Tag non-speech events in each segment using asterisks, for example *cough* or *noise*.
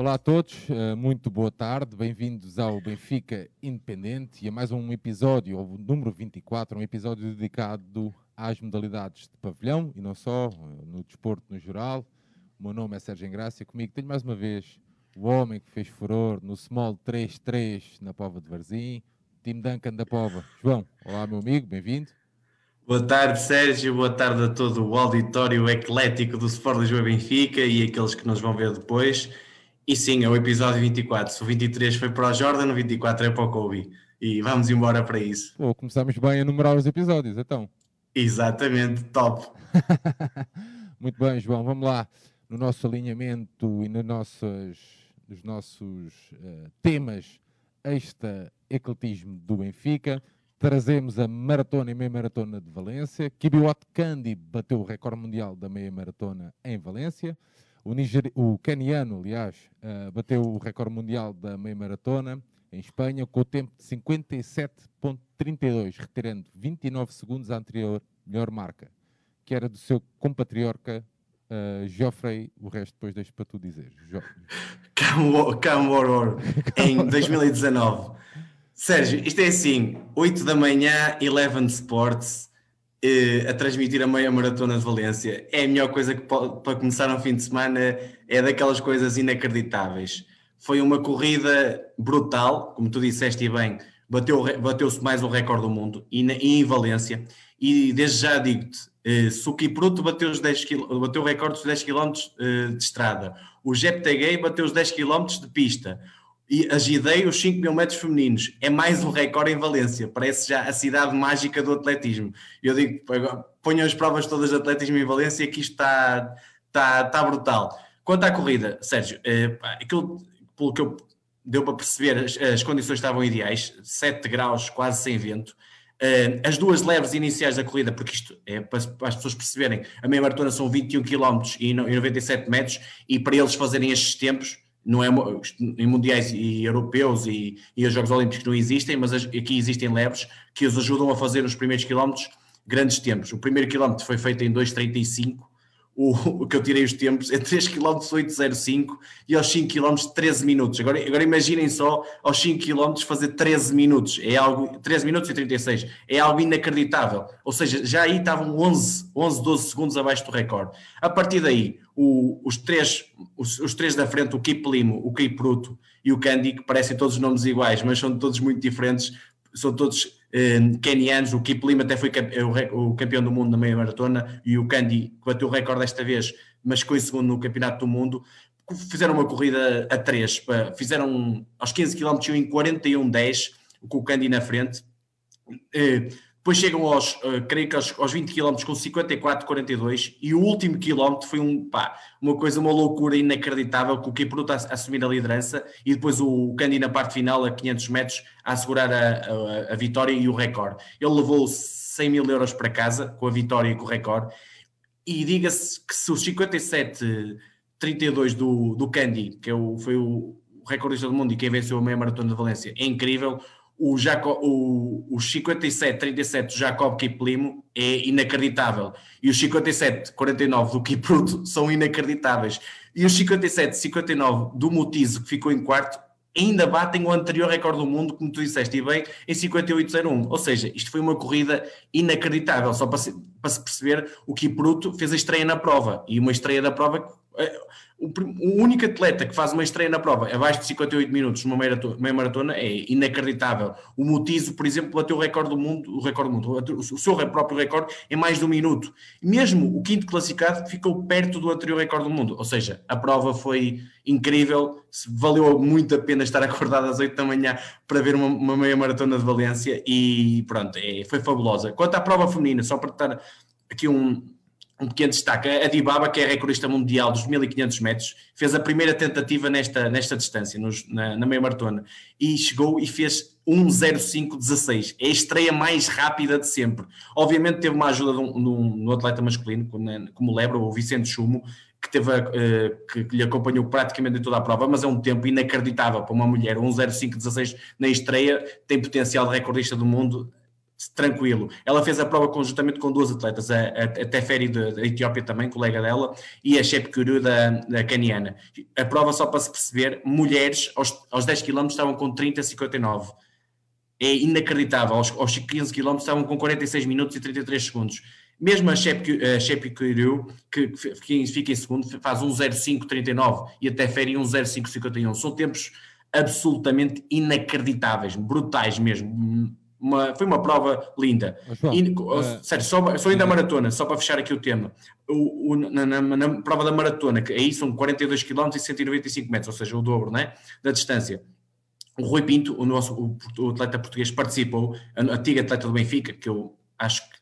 Olá a todos, eh, muito boa tarde, bem-vindos ao Benfica Independente e a mais um episódio, o número 24, um episódio dedicado às modalidades de pavilhão e não só, eh, no desporto no geral. O meu nome é Sérgio Engrácia, comigo tenho mais uma vez o homem que fez furor no Small 3-3 na Pova de Varzim, Tim Duncan da Pova. João, olá meu amigo, bem-vindo. Boa tarde, Sérgio. Boa tarde a todo o auditório eclético do Sport Lisboa Benfica e aqueles que nos vão ver depois. E sim, é o episódio 24. Se o 23 foi para o Jordan, o 24 é para o Kobe. E vamos embora para isso. Pô, começamos bem a numerar os episódios, então. Exatamente, top. *laughs* Muito bem, João, vamos lá. No nosso alinhamento e no nossas, nos nossos uh, temas extra-ecletismo do Benfica, trazemos a maratona e meia maratona de Valência. Kibiwat Kandi bateu o recorde mundial da meia maratona em Valência. O, Niger... o keniano, aliás, uh, bateu o recorde mundial da meia maratona em Espanha com o tempo de 57.32, retirando 29 segundos à anterior melhor marca, que era do seu compatriota uh, Geoffrey. O resto depois deixo para tu dizer. Jo... *laughs* Camoror, em *laughs* 2019. Sérgio, isto é assim: 8 da manhã, Eleven Sports a transmitir a meia maratona de Valência. É a melhor coisa que pode, para começar um fim de semana, é daquelas coisas inacreditáveis. Foi uma corrida brutal, como tu disseste bem, bateu-se bateu mais o recorde do mundo e, na, e em Valência. E desde já digo-te, eh, se o Kipruto bateu, os 10 bateu o recorde dos 10 km eh, de estrada, o Jeptegei bateu os 10 km de pista, e agidei os 5 mil metros femininos. É mais um recorde em Valência. Parece já a cidade mágica do atletismo. Eu digo, ponham as provas todas de atletismo em Valência que isto está, está, está brutal. Quanto à corrida, Sérgio, é, aquilo, pelo que eu deu para perceber, as, as, condições estavam ideais, 7 graus, quase sem vento. Uh, as duas leves iniciais da corrida, porque isto é para, as pessoas perceberem, a meia maratona são 21 km e 97 metros, e para eles fazerem estes tempos, não é em mundiais e europeus e, e os Jogos Olímpicos não existem, mas aqui existem leves que os ajudam a fazer os primeiros quilómetros grandes tempos. O primeiro quilómetro foi feito em 2,35 o, o, que eu tirei os tempos é 3 km 805 e aos 5 km 13 minutos. Agora, agora imaginem só aos 5 km fazer 13 minutos, é algo 13 minutos e 36, é algo inacreditável. Ou seja, já aí estavam 11, 11 12 segundos abaixo do recorde. A partir daí, o, os, três, os, os, três da frente, o Kip Limo, o Kip Pruto e o Candy, que parecem todos nomes iguais, mas são todos muito diferentes, são todos kenianos, o Kip Lima até foi o campeão do mundo na meia maratona e o Candy, bateu o recorde desta vez, mas ficou em segundo no campeonato do mundo, fizeram uma corrida a três, fizeram aos 15 km em 41-10, com o Candy na frente, eh, depois chegam aos, uh, creio que aos, aos 20 km com 54,42 e o último quilómetro foi um, pá, uma coisa, uma loucura inacreditável com o Kipruto a, a assumir a liderança e depois o Candy na parte final a 500 metros a assegurar a, a, a vitória e o recorde. Ele levou 100 mil euros para casa com a vitória e com o recorde e diga-se que se os 57,32 do, do Candy, que é o, foi o recordista do mundo e quem venceu a meia maratona de Valência, é incrível o, Jacob, o, o 57-37 do Jacob Kiplimo é inacreditável. E os 57-49 do Kipruto são inacreditáveis. E os 57-59 do Mutizo, que ficou em quarto, ainda batem o anterior recorde do mundo, como tu disseste, e bem, em 58-01. Ou seja, isto foi uma corrida inacreditável. Só para se, para se perceber, o Kipruto fez a estreia na prova. E uma estreia da prova é, o, único atleta que faz uma estreia na prova abaixo de 58 minutos numa meia maratona é inacreditável. O Mutizo, por exemplo, bateu o recorde do mundo, o recorde do mundo, o seu próprio recorde em mais de um minuto. Mesmo o quinto classificado ficou perto do anterior recorde do mundo. Ou seja, a prova foi incrível, valeu muito a pena estar acordado às 8 da manhã para ver uma, uma meia maratona de Valência e pronto, é, foi fabulosa. Quanto à prova feminina, só para dar aqui um, um pequeno destaque. A Dibaba, que é recordista mundial dos 1500 metros, fez a primeira tentativa nesta, nesta distância, nos, na, na meia maratona, e chegou e fez 1.05.16. É a estreia mais rápida de sempre. Obviamente teve uma ajuda de um, de um atleta masculino, como lembra, o Vicente Chumo, que, teve, uh, que, que, lhe acompanhou praticamente em toda a prova, mas é um tempo inacreditável para uma mulher. 1.05.16 na estreia tem potencial de recordista do mundo tranquilo. Ela fez a prova conjuntamente com duas atletas, a, a, a Teferi da Etiópia também, colega dela, e a Shep Kuru da, da Caniana. A prova, só para se perceber, mulheres aos, aos 10 km estavam com 30,59. É inacreditável. Aos, aos 15 km estavam com 46 minutos e 33 segundos. Mesmo a Shep Kuru, que fica em segundo, faz 1,05,39 e a Teferi 1,05,51. São tempos absolutamente inacreditáveis, brutais mesmo uma, foi uma prova linda. João, e, uh, sério, só, só ainda a maratona, só para fechar aqui o tema. O, o na, na, na, prova da maratona, que aí são 42 km e 195 metros, ou seja, o dobro né, da distância. O Rui Pinto, o nosso o, o atleta português, participou, a antiga atleta do Benfica, que eu acho que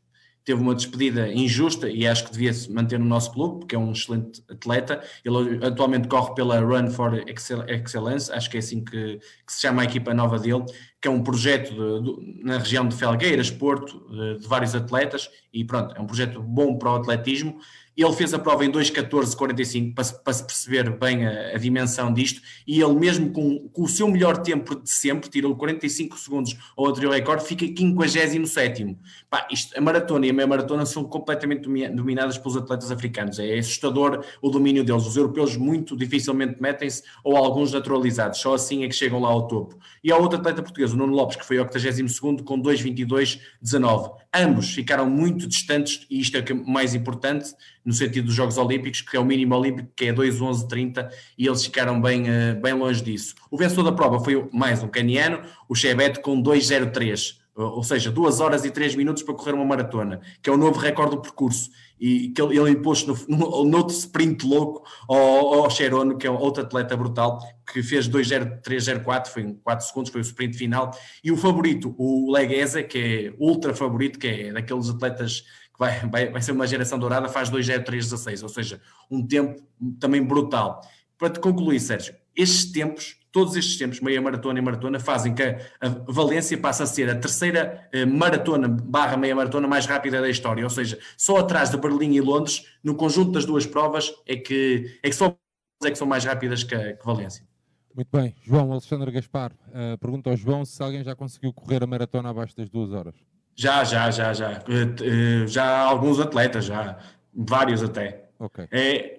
teve uma despedida injusta e acho que devia se manter no nosso clube, porque é um excelente atleta. Ele atualmente corre pela Run for Excellence, acho que é assim que, que se chama a equipa nova dele, que é um projeto de, de, na região de Felgueiras, Porto, de, de, vários atletas, e pronto, é um projeto bom para o atletismo. Ele fez a prova em 2.14.45 para, para se perceber bem a, a, dimensão disto, e ele mesmo com, com, o seu melhor tempo de sempre, tirou 45 segundos ao anterior recorde, fica 57 Pá, isto, a maratona e a meia maratona são completamente dominadas pelos atletas africanos, é assustador o domínio deles, os europeus muito dificilmente metem-se, ou alguns naturalizados, só assim é que chegam lá ao topo. E há outro atleta português, o Nuno Lopes, que foi 82 com 2.22.19. Ambos ficaram muito distantes, e isto é o é mais importante, no sentido dos Jogos Olímpicos, que é o mínimo olímpico, que é 2.11.30, e eles ficaram bem, eh, bem longe disso. O vencedor da prova foi mais um caniano, o Chebet, com 2.03, ou seja, 2 horas e 3 minutos para correr uma maratona, que é o novo recorde do percurso, e que ele, ele impôs no, no, sprint louco ao, ao Cherono, que é outro atleta brutal, que fez 2.03.04, foi em 4 segundos, foi o sprint final, e o favorito, o Legueza, que é ultra favorito, que é daqueles atletas vai, vai, vai ser uma geração dourada, faz 2-0-3-16, ou seja, um tempo também brutal. Para te concluir, Sérgio, estes tempos, todos estes tempos, meia maratona e maratona, fazem que a Valência passe a ser a terceira eh, maratona barra meia maratona mais rápida da história, ou seja, só atrás de Berlim e Londres, no conjunto das duas provas, é que, é que só é que são mais rápidas que, que Valência. Muito bem. João Alexandre Gaspar, uh, pergunta ao João se alguém já conseguiu correr a maratona abaixo das duas horas. Já, já, já, já. Eh, eh, já há alguns atletas, já. Vários até. Ok. É,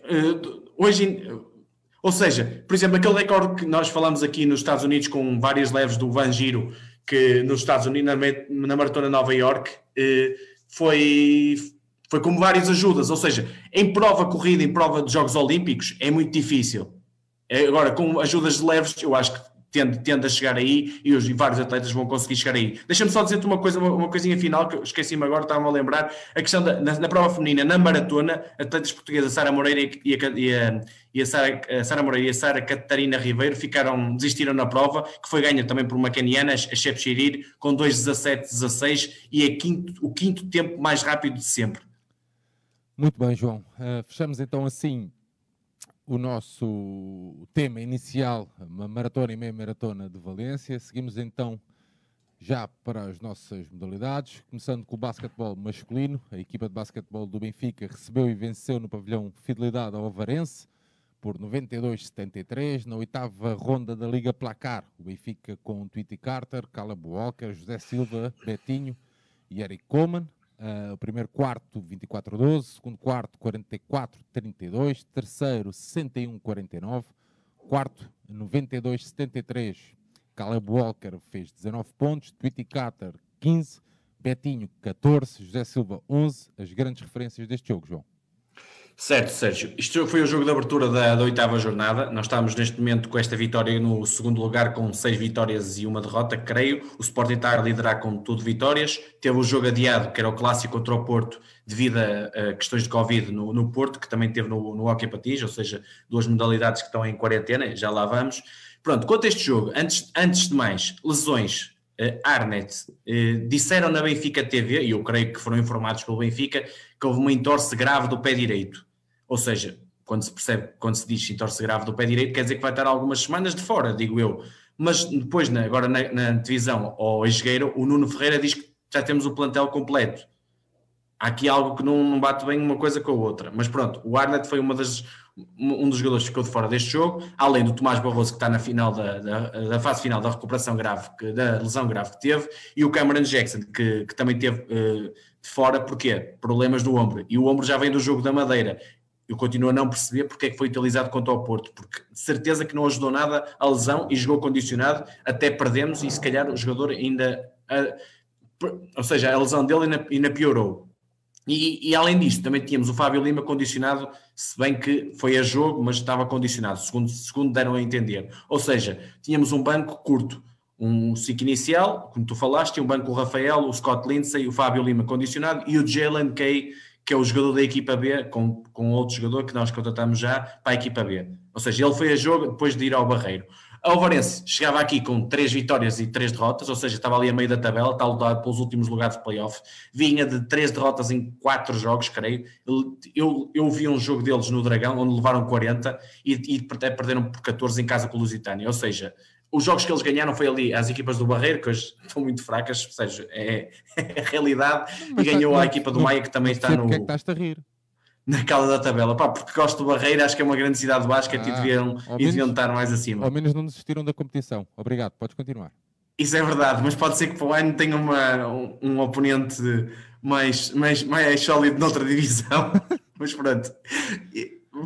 hoje, ou seja, por exemplo, aquele recorde que nós falamos aqui nos Estados Unidos com várias leves do Van Giro, que nos Estados Unidos, na, na Maratona Nova York, foi, foi como várias ajudas. Ou seja, em prova corrida, em prova de Jogos Olímpicos, é muito difícil. Agora, com ajudas de leves, eu acho que tende, tende a chegar aí e, os, e vários atletas vão conseguir chegar aí. Deixa-me só dizer-te uma coisa, uma, uma coisinha final que esqueci-me agora, estava-me a lembrar, a questão da, na, na, prova feminina, na maratona, atletas portuguesas, Sara Moreira e a, e a, e a Sara, a Sara Moreira e a Sara Catarina Ribeiro ficaram, desistiram na prova, que foi ganha também por uma caniana, a Shep Shirir, com 2.17.16 e é quinto, o quinto tempo mais rápido de sempre. Muito bem, João. Uh, fechamos então assim o nosso tema inicial, uma maratona e meia maratona de Valência. Seguimos então já para as nossas modalidades, começando com o basquetebol masculino. A equipa de basquetebol do Benfica recebeu e venceu no pavilhão Fidelidade ao Avarense por 92-73. Na oitava ronda da Liga Placar, o Benfica com Tweety Carter, Caleb Walker, José Silva, Betinho e Eric Coleman. Uh, o primeiro quarto 24-12, segundo quarto 44-32, terceiro 61-49, quarto 92-73. Caleb Walker fez 19 pontos, Tweety Carter 15, Betinho 14, José Silva 11. As grandes referências deste jogo, João. Certo, Sérgio. Isto foi o jogo de abertura da, da, oitava jornada. Nós estamos neste momento com esta vitória no segundo lugar, com seis vitórias e uma derrota, creio. O Sporting está a liderar com tudo vitórias. Teve o jogo adiado, que era o clássico contra o Porto, devido a, a questões de Covid no, no, Porto, que também teve no, no Hockey Patins, ou seja, duas modalidades que estão em quarentena, já lá vamos. Pronto, quanto a este jogo, antes, antes de mais, lesões. Uh, Arnet, uh, disseram na Benfica TV, e eu creio que foram informados pelo Benfica, que houve uma entorse grave do pé direito ou seja, quando se percebe, quando se diz entorse grave do pé direito, quer dizer que vai estar algumas semanas de fora, digo eu. Mas depois, agora na, na divisão ao Esgueiro, o Nuno Ferreira diz que já temos o plantel completo. há aqui algo que não, não bate bem uma coisa com a outra. Mas pronto, o Arnett foi uma das, um dos jogadores que ficou de fora deste jogo, além do Tomás Barroso, que está na final da, da, da fase final da recuperação grave, que, da lesão grave que teve, e o Cameron Jackson, que, que também teve uh, de fora, porquê? Problemas do ombro. E o ombro já vem do jogo da Madeira. Eu continuo a não perceber porque é que foi utilizado contra o Porto, porque de certeza que não ajudou nada a lesão e jogou condicionado, até perdemos e se calhar o jogador ainda. Uh, ou seja, a lesão dele ainda, ainda piorou. E, e, além disto, também tínhamos o Fábio Lima condicionado, se bem que foi a jogo, mas estava condicionado, segundo, segundo deram a entender. Ou seja, tínhamos um banco curto, um ciclo inicial, como tu falaste, um banco o Rafael, o Scott Lindsay, o Fábio Lima condicionado e o Jalen Kay, que é o jogador da equipa B, com, com outro jogador que nós contratamos já para a equipa B. Ou seja, ele foi a jogo depois de ir ao Barreiro. A Alvarense chegava aqui com três vitórias e três derrotas, ou seja, estava ali a meio da tabela, está a lutar pelos últimos lugares de playoff. Vinha de três derrotas em quatro jogos, creio. Eu, eu vi um jogo deles no Dragão, onde levaram 40 e, e perderam por 14 em casa com o Lusitânia. Ou seja, os jogos que eles ganharam foi ali às equipas do Barreiro, que hoje *laughs* estão muito fracas, ou seja, é, *laughs* é a realidade. Mas e ganhou a equipa do Maia, que também está no. Porque é que estás a rir? *laughs* na cala da tabela. Pá, porque gosto do Barreira, acho que é uma grande cidade de basquete ah, e, deviam, e deviam estar mais acima. Ao menos não desistiram da competição. Obrigado, podes continuar. Isso é verdade, mas pode ser que para o ano tenha uma, um, um oponente mais, mais, mais sólido noutra divisão. mas pronto.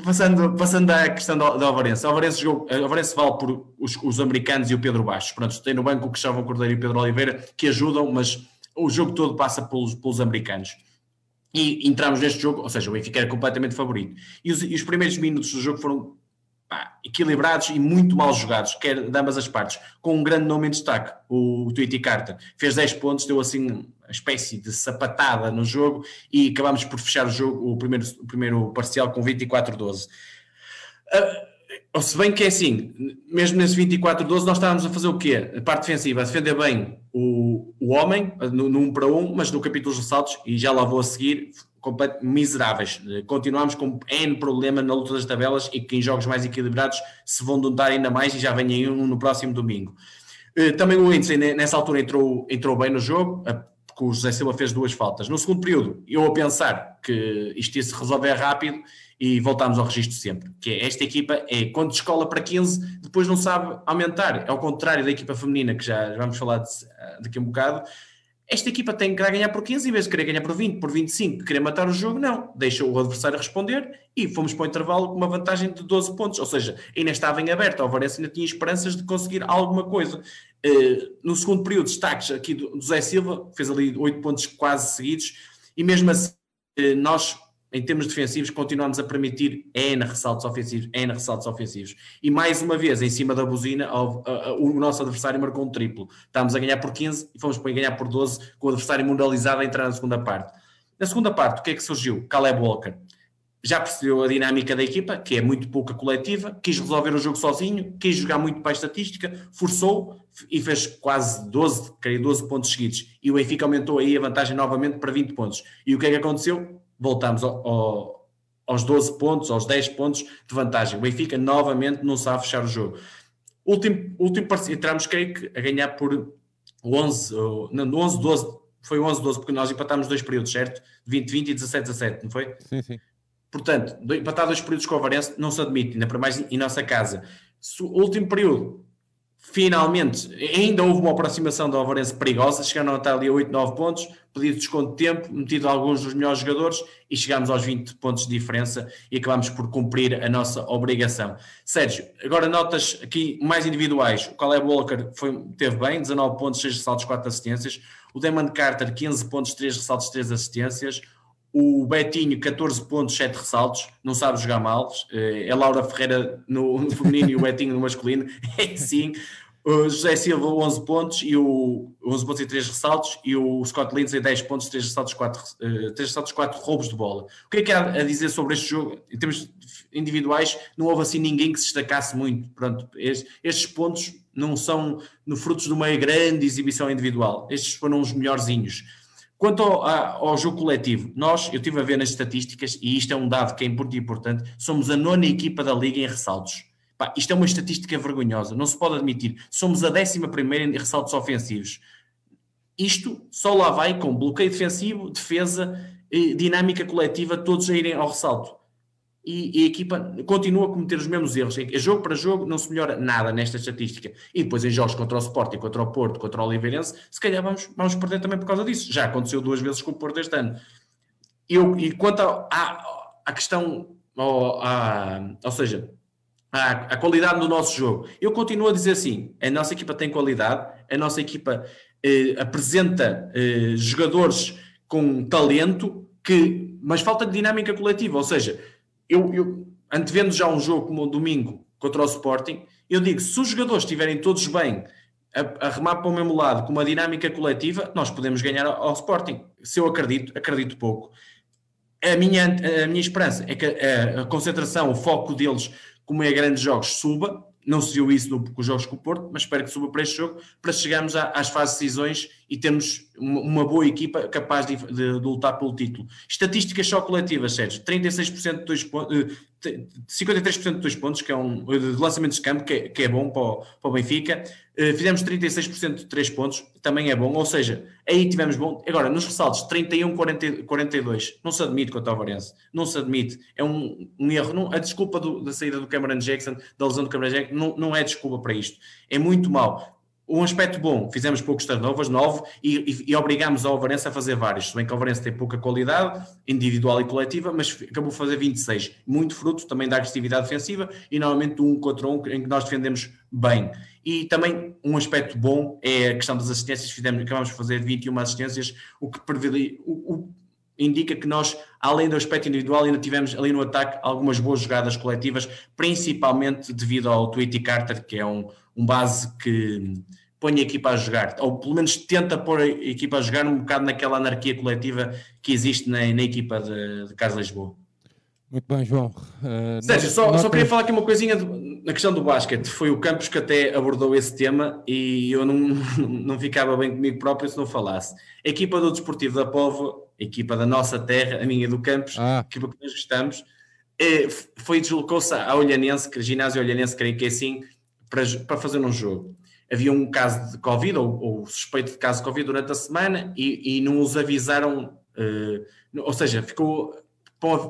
Passando, passando à questão da, da Alvarense. A Alvarense, jogou, a Alvarense vale por os, os americanos e o Pedro Baixo. Pronto, tem no banco o Cristóvão Cordeiro e o Pedro Oliveira que ajudam, mas o jogo todo passa pelos, pelos americanos e entramos neste jogo, ou seja, o Benfica era completamente favorito. E os, e os primeiros minutos do jogo foram pá, equilibrados e muito mal jogados, quer de ambas as partes, com um grande nome em destaque, o Tweety Carter. Fez 10 pontos, deu assim espécie de sapatada no jogo e acabámos por fechar o jogo, o primeiro, o primeiro parcial com 24-12. Uh, ou se bem que é assim, mesmo nesse 24-12 nós estávamos a fazer o quê? A parte defensiva, a defender bem o, o homem, no, no 1 para 1, mas no capítulo dos ressaltos, e já lá vou a seguir, miseráveis. Continuamos com N problema na luta das tabelas e que em jogos mais equilibrados se vão notar ainda mais e já vem um no próximo domingo. Eh, também o Lindsay nessa altura entrou, entrou bem no jogo, porque o José Silva fez duas faltas. No segundo período, eu a pensar que isto ia se resolver rápido e voltámos ao registro sempre, que é esta equipa é quando escola para 15, depois não sabe aumentar. É ao contrário da equipa feminina, que já, vamos falar de, daqui a um bocado. Esta equipa tem que ganhar por 15 em vez de querer ganhar por 20, por 25, querer matar o jogo, não. Deixa o adversário responder e fomos para o intervalo com uma vantagem de 12 pontos. Ou seja, ainda estava em aberto. O Alvarense ainda tinha esperanças de conseguir alguma coisa. Uh, no segundo período, destaques aqui do, do Zé Silva, fez ali 8 pontos quase seguidos, e mesmo assim, uh, nós em termos defensivos, continuamos a permitir N ressaltos ofensivos, N ressaltos ofensivos. E mais uma vez, em cima da buzina, o nosso adversário marcou um triplo. Estávamos a ganhar por 15 e fomos para ganhar por 12, com o adversário mundializado a entrar na segunda parte. Na segunda parte, o que é que surgiu? Caleb Walker. Já percebeu a dinâmica da equipa, que é muito pouca coletiva, quis resolver o jogo sozinho, quis jogar muito para a estatística, forçou e fez quase 12, creio 12 pontos seguidos. E o Benfica aumentou aí a vantagem novamente para 20 pontos. E o que é que aconteceu? Voltamos ao, ao, aos 12 pontos, aos 10 pontos de vantagem. O Benfica novamente não sabe fechar o jogo. Último, último entramos, creio que, a ganhar por 11, não, 11, 12, foi 11, 12, porque nós empatámos dois períodos, certo? 20, 20 e 17, 17, não foi? Sim, sim. Portanto, empatar dois períodos com o Varense não se admite, ainda para mais em nossa casa. O último período, finalmente, ainda houve uma aproximação do Alvarense perigosa, chegaram a estar ali a 8, 9 pontos, pedido desconto de tempo, metido alguns dos melhores jogadores e chegámos aos 20 pontos de diferença e acabámos por cumprir a nossa obrigação. Sérgio, agora notas aqui mais individuais. O Caleb Walker foi, teve bem, 19 pontos, 6 ressaltos, 4 assistências. O Damon Carter, 15 pontos, 3 ressaltos, 3 assistências. O Betinho, 14 pontos, 7 ressaltos, não sabe jogar mal. Eh, é Laura Ferreira no, no feminino e o Betinho no masculino. *laughs* É sim. O José Silva, 11 pontos, e o 11 pontos e 3 ressaltos, e o Scott Lindsay, 10 pontos, 3 ressaltos, 4, uh, 3 ressaltos, 4 roubos de bola. O que é que há a dizer sobre este jogo? Em termos individuais, não houve assim ninguém que se destacasse muito. Pronto, estes, estes pontos não são no frutos de uma grande exibição individual. Estes foram os melhorzinhos. Quanto ao, ao, jogo coletivo, nós, eu estive a ver nas estatísticas, e isto é um dado que é muito importante, somos a nona equipa da Liga em ressaltos. Pá, isto é uma estatística vergonhosa, não se pode admitir. Somos a décima primeira em ressaltos ofensivos. Isto só lá vai com bloqueio defensivo, defesa, dinâmica coletiva, todos a irem ao ressalto. E, e, a equipa continua a cometer os mesmos erros. É jogo para jogo não se melhora nada nesta estatística. E depois em jogos contra o Sporting, contra o Porto, contra o Oliveirense, se calhar vamos, vamos perder também por causa disso. Já aconteceu duas vezes com o Porto este ano. Eu, e quanto à questão, ou, a, ou seja, a, qualidade do nosso jogo, eu continuo a dizer assim: a nossa equipa tem qualidade, a nossa equipa eh, apresenta eh, jogadores com talento, que, mas falta de dinâmica coletiva. Ou seja, eu, eu antevendo já um jogo como o domingo contra o Sporting, eu digo: se os jogadores estiverem todos bem, a, a remar para o mesmo lado, com uma dinâmica coletiva, nós podemos ganhar ao, ao Sporting. Se eu acredito, acredito pouco. A minha, a minha esperança é que a, a concentração, o foco deles, como é grandes jogos, suba, não se viu isso no, com os jogos com o Porto, mas espero que suba para este jogo, para chegarmos às fases de decisões e termos uma, boa equipa capaz de, de, de, lutar pelo título. Estatísticas só coletivas, Sérgio. 36% de dois pontos, 53% de dois pontos, que é um de lançamentos de campo, que é, que é bom para o, para o Benfica. Uh, fizemos 36% de 3 pontos, também é bom, ou seja, aí tivemos bom. Agora, nos ressaltos, 31, 40, 42, não se admite quanto ao Varense, não se admite, é um, um erro. Não, a desculpa do, da saída do Cameron Jackson, da lesão do Cameron Jackson, não, não é desculpa para isto, é muito mau um aspecto bom, fizemos poucos turnovers, nove, e, e, e obrigámos a Alvarense a fazer vários. Se bem que a Alvarense tem pouca qualidade, individual e coletiva, mas acabou de fazer 26. Muito fruto também da agressividade defensiva e normalmente um contra um em que nós defendemos bem. E também um aspecto bom é a questão das assistências. Fizemos, acabamos de fazer 21 assistências, o que o, o, indica que nós, além do aspecto individual, ainda tivemos ali no ataque algumas boas jogadas coletivas, principalmente devido ao Tweety Carter, que é um, um base que põe a equipa a jogar, ou pelo menos tenta pôr a equipa a jogar um bocado naquela anarquia coletiva que existe na, na equipa de, de Carlos Lisboa. Muito bem, João. Uh, Sérgio, só, só queria falar aqui uma coisinha na questão do basquete. Foi o Campos que até abordou esse tema e eu não, *laughs* não ficava bem comigo próprio se não falasse. A equipa do Desportivo da Povo, equipa da nossa terra, a minha do Campos, ah. a equipa que nós gostamos, é, foi deslocou-se à Olhanense, que ginásio Olhanense, creio que é assim, para, para fazer um jogo. Havia um caso de Covid, ou, ou suspeito de caso de Covid durante a semana, e, e não os avisaram, uh, ou seja, ficou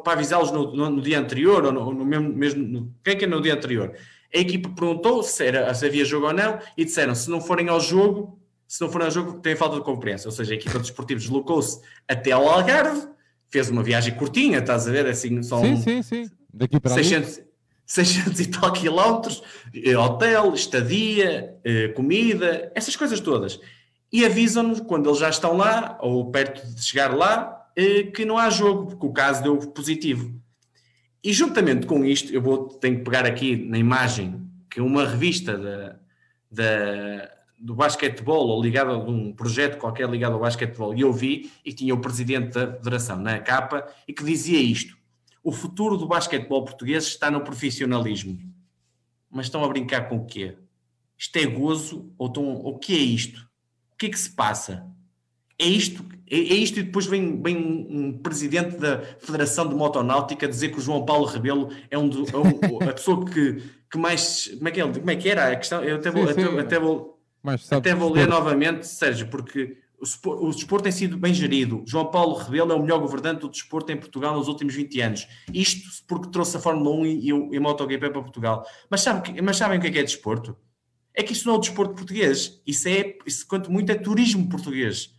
para avisá-los no, no, no, dia anterior, ou no, no mesmo, mesmo no, quem é que é no dia anterior? A equipa perguntou se, era, se havia jogo ou não, e disseram, se não forem ao jogo, se não forem ao jogo, tem falta de compreensão. Ou seja, a equipa de esportivos deslocou-se até ao Algarve, fez uma viagem curtinha, estás a ver? Assim, são sim, sim, sim. Daqui para 600, ali. 600 e tal quilómetros, eh, hotel, estadia, eh, comida, essas coisas todas. E avisam-nos quando eles já estão lá, ou perto de chegar lá, eh, que não há jogo, porque o caso deu positivo. E juntamente com isto, eu vou, tenho que pegar aqui na imagem que uma revista da, da, do basquetebol, ou ligada a um projeto qualquer ligado ao basquetebol, e eu vi, e tinha o presidente da federação na capa, e que dizia isto o futuro do basquetebol português está no profissionalismo. Mas estão a brincar com o quê? Isto é gozo? Ou estão, o que é isto? O que é que se passa? É isto, é, é isto e depois vem, vem um, presidente da Federação de Motonáutica dizer que o João Paulo Rebelo é, um, do, é um a pessoa que, que mais. Como é que, é, como é que era a questão? Eu até vou, sim, sim. Até, até, vou, até vou ler novamente, Sérgio, porque o, desporto tem sido bem gerido. João Paulo Rebelo é o melhor governante do desporto em Portugal nos últimos 20 anos. Isto porque trouxe a Fórmula 1 e, o, e a MotoGP para Portugal. Mas, sabe, mas sabem o que é, que é desporto? É que isso não é o desporto português. Isso é, isso, quanto muito, é turismo português.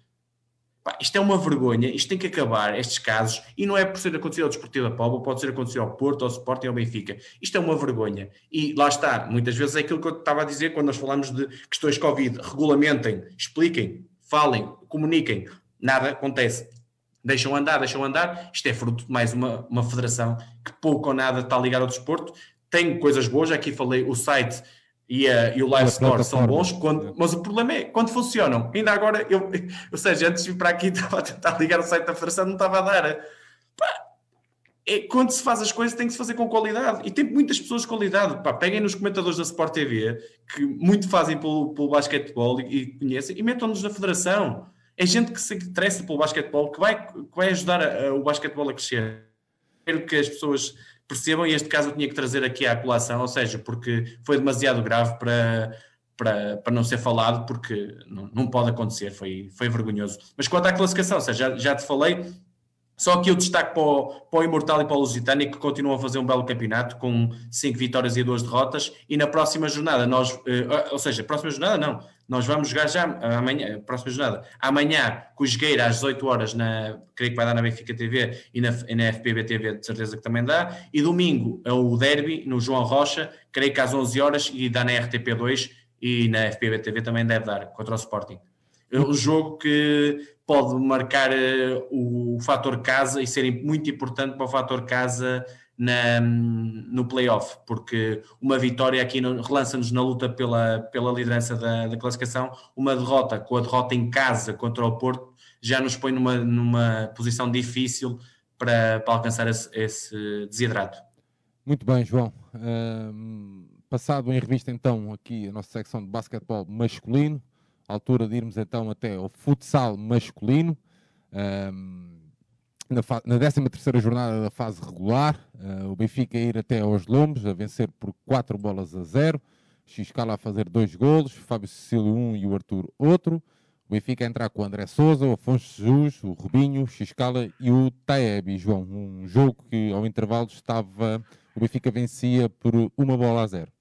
Pá, isto é uma vergonha. Isto tem que acabar, estes casos. E não é por ser acontecido ao Desportivo da Póvoa, pode ser acontecido ao Porto, ao Sporting, ao Benfica. Isto é uma vergonha. E lá está. Muitas vezes é aquilo que eu estava a dizer quando nós falamos de questões Covid. Regulamentem, expliquem, falem, comuniquem, nada acontece. Deixam andar, deixam andar. Isto é fruto de mais uma, uma federação que pouco ou nada está ligada ao desporto. Tem coisas boas, aqui falei, o site e, a, e o Live Store são bons, quando, mas o problema é quando funcionam. Ainda agora, eu, *laughs* ou seja, antes de vir para aqui, *laughs* estava a tentar ligar o site da Federação, não estava a dar. Pá, é, quando se faz as coisas tem que se fazer com qualidade. E tem muitas pessoas de qualidade. Pá, peguem nos comentadores da Sport TV, que muito fazem pelo, pelo basquetebol e, e conhecem, e metam-nos na federação. É gente que se interessa pelo basquetebol, que vai, que vai ajudar a, a, o basquetebol a crescer. Quero que as pessoas percebam, e este caso eu tinha que trazer aqui à colação, ou seja, porque foi demasiado grave para, para, para não ser falado, porque não, não pode acontecer, foi, foi vergonhoso. Mas quanto à classificação, ou seja, já, já te falei, Só que eu destaco para o, para o Imortal e para o Lusitânia que continuam a fazer um belo campeonato com 5 vitórias e 2 derrotas. E na próxima jornada, nós, eh, ou seja, próxima jornada não, nós vamos jogar já amanhã, próxima jornada, amanhã com o Jogueira às 18 horas, na, creio que vai dar na Benfica TV e na, e na FPB TV, de certeza que também dá. E domingo é o Derby no João Rocha, creio que às 11 horas e dá na RTP2 e na FPB TV também deve dar contra o Sporting. É um jogo que pode marcar uh, o fator casa e ser muito importante para o fator casa na, no playoff, porque uma vitória aqui relança-nos na luta pela, pela liderança da, da, classificação, uma derrota com a derrota em casa contra o Porto já nos põe numa, numa posição difícil para, para alcançar esse, esse desidrato. Muito bem, João. Uh, passado em revista então aqui a nossa secção de basquetebol masculino, altura de irmos então até ao futsal masculino. Um, na, na 13 terceira jornada da fase regular, uh, o Benfica ir até aos Lombos, a vencer por 4 bolas a 0. Xiscala a fazer dois golos, Fábio Cecílio um e o Arthur outro. O Benfica a entrar com o André Souza, o Afonso Jesus, o Rubinho, o Xiscala e o Taeb. João, um jogo que ao intervalo estava... O Benfica vencia por uma bola a zero.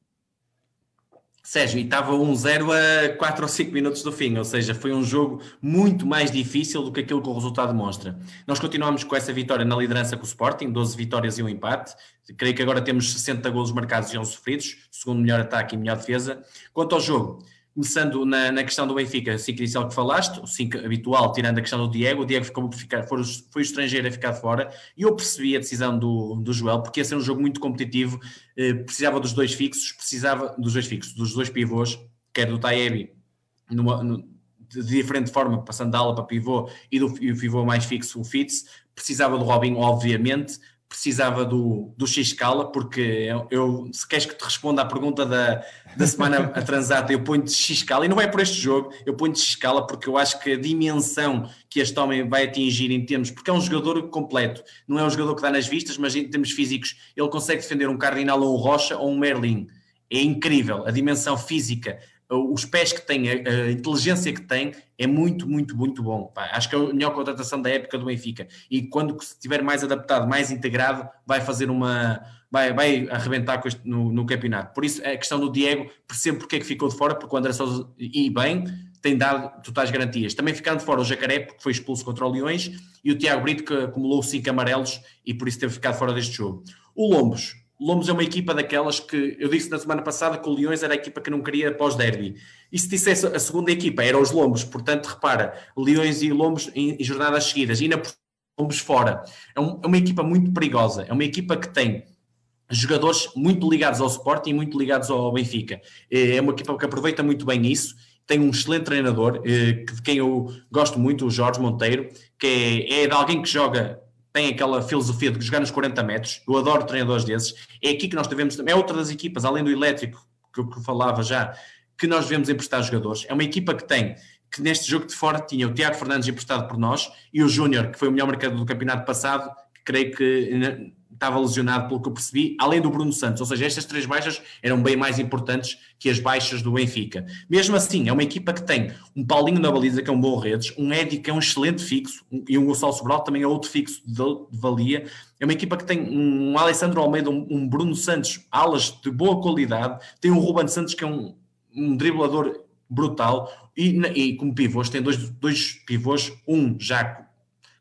Sérgio, e estava 1-0 a 4 ou 5 minutos do fim, ou seja, foi um jogo muito mais difícil do que aquilo que o resultado mostra. Nós continuamos com essa vitória na liderança com o Sporting, 12 vitórias e um empate. Creio que agora temos 60 golos marcados e 11 sofridos, segundo melhor ataque e melhor defesa. Quanto ao jogo, Começando na, na, questão do Benfica, 5 inicial que falaste, o 5 habitual, tirando a questão do Diego, o Diego ficou ficar, foi, foi o estrangeiro a ficar fora, e eu percebi a decisão do, do Joel, porque ia ser um jogo muito competitivo, eh, precisava dos dois fixos, precisava dos dois fixos, dos dois pivôs, quer do Taebi, numa, no, de diferente forma, passando da ala para pivô, e do e o pivô mais fixo, o Fitz, precisava do Robin, obviamente, precisava do, do X-Scala, porque eu, eu, se queres que te responda à pergunta da, da semana *laughs* atrasada, eu ponho-te X-Scala, e não é por este jogo, eu ponho-te X-Scala porque eu acho que a dimensão que este homem vai atingir em termos, porque é um jogador completo, não é um jogador que dá nas vistas, mas em termos físicos, ele consegue defender um Cardinal ou um Rocha ou um Merlin. É incrível, a dimensão física, os pés que tem, a, inteligência que tem, é muito, muito, muito bom. Pá, acho que é a melhor contratação da época do Benfica. E quando estiver mais adaptado, mais integrado, vai fazer uma. Vai, vai arrebentar este, no, no, campeonato. Por isso, a questão do Diego, percebo porque é que ficou de fora, porque o André Souza, e bem, tem dado totais garantias. Também ficando de fora o Jacaré, porque foi expulso contra o Leões, e o Tiago Brito, que acumulou cinco amarelos e por isso teve ficado fora deste jogo. O Lombos, Lombos é uma equipa daquelas que eu disse na semana passada que o Leões era a equipa que não queria pós-derby. E se dissesse a segunda equipa era os Lombos, portanto, repara, Leões e Lombos em, em jornadas seguidas, e ainda por Lombos fora. É, um, é, uma equipa muito perigosa, é uma equipa que tem jogadores muito ligados ao Sporting e muito ligados ao Benfica. É, é uma equipa que aproveita muito bem isso. Tem um excelente treinador, eh, de quem eu gosto muito, o Jorge Monteiro, que é, é de alguém que joga tem aquela filosofia de jogar nos 40 metros. Eu adoro treinadores desses. É aqui que nós devemos. É outra das equipas, além do elétrico, que eu falava já, que nós devemos emprestar jogadores. É uma equipa que tem. Que neste jogo de fora tinha o Tiago Fernandes emprestado por nós e o Júnior, que foi o melhor mercado do campeonato passado, que creio que estava lesionado, pelo que eu percebi, além do Bruno Santos. Ou seja, estas três baixas eram bem mais importantes que as baixas do Benfica. Mesmo assim, é uma equipa que tem um Paulinho na baliza, que é um bom redes, um Edi, que é um excelente fixo, e um Gonçalo Sobral também é outro fixo de, valia. É uma equipa que tem um Alessandro Almeida, um, Bruno Santos, alas de boa qualidade, tem um Ruben Santos, que é um, um driblador brutal, e, e como pivôs, tem dois, dois pivôs, um já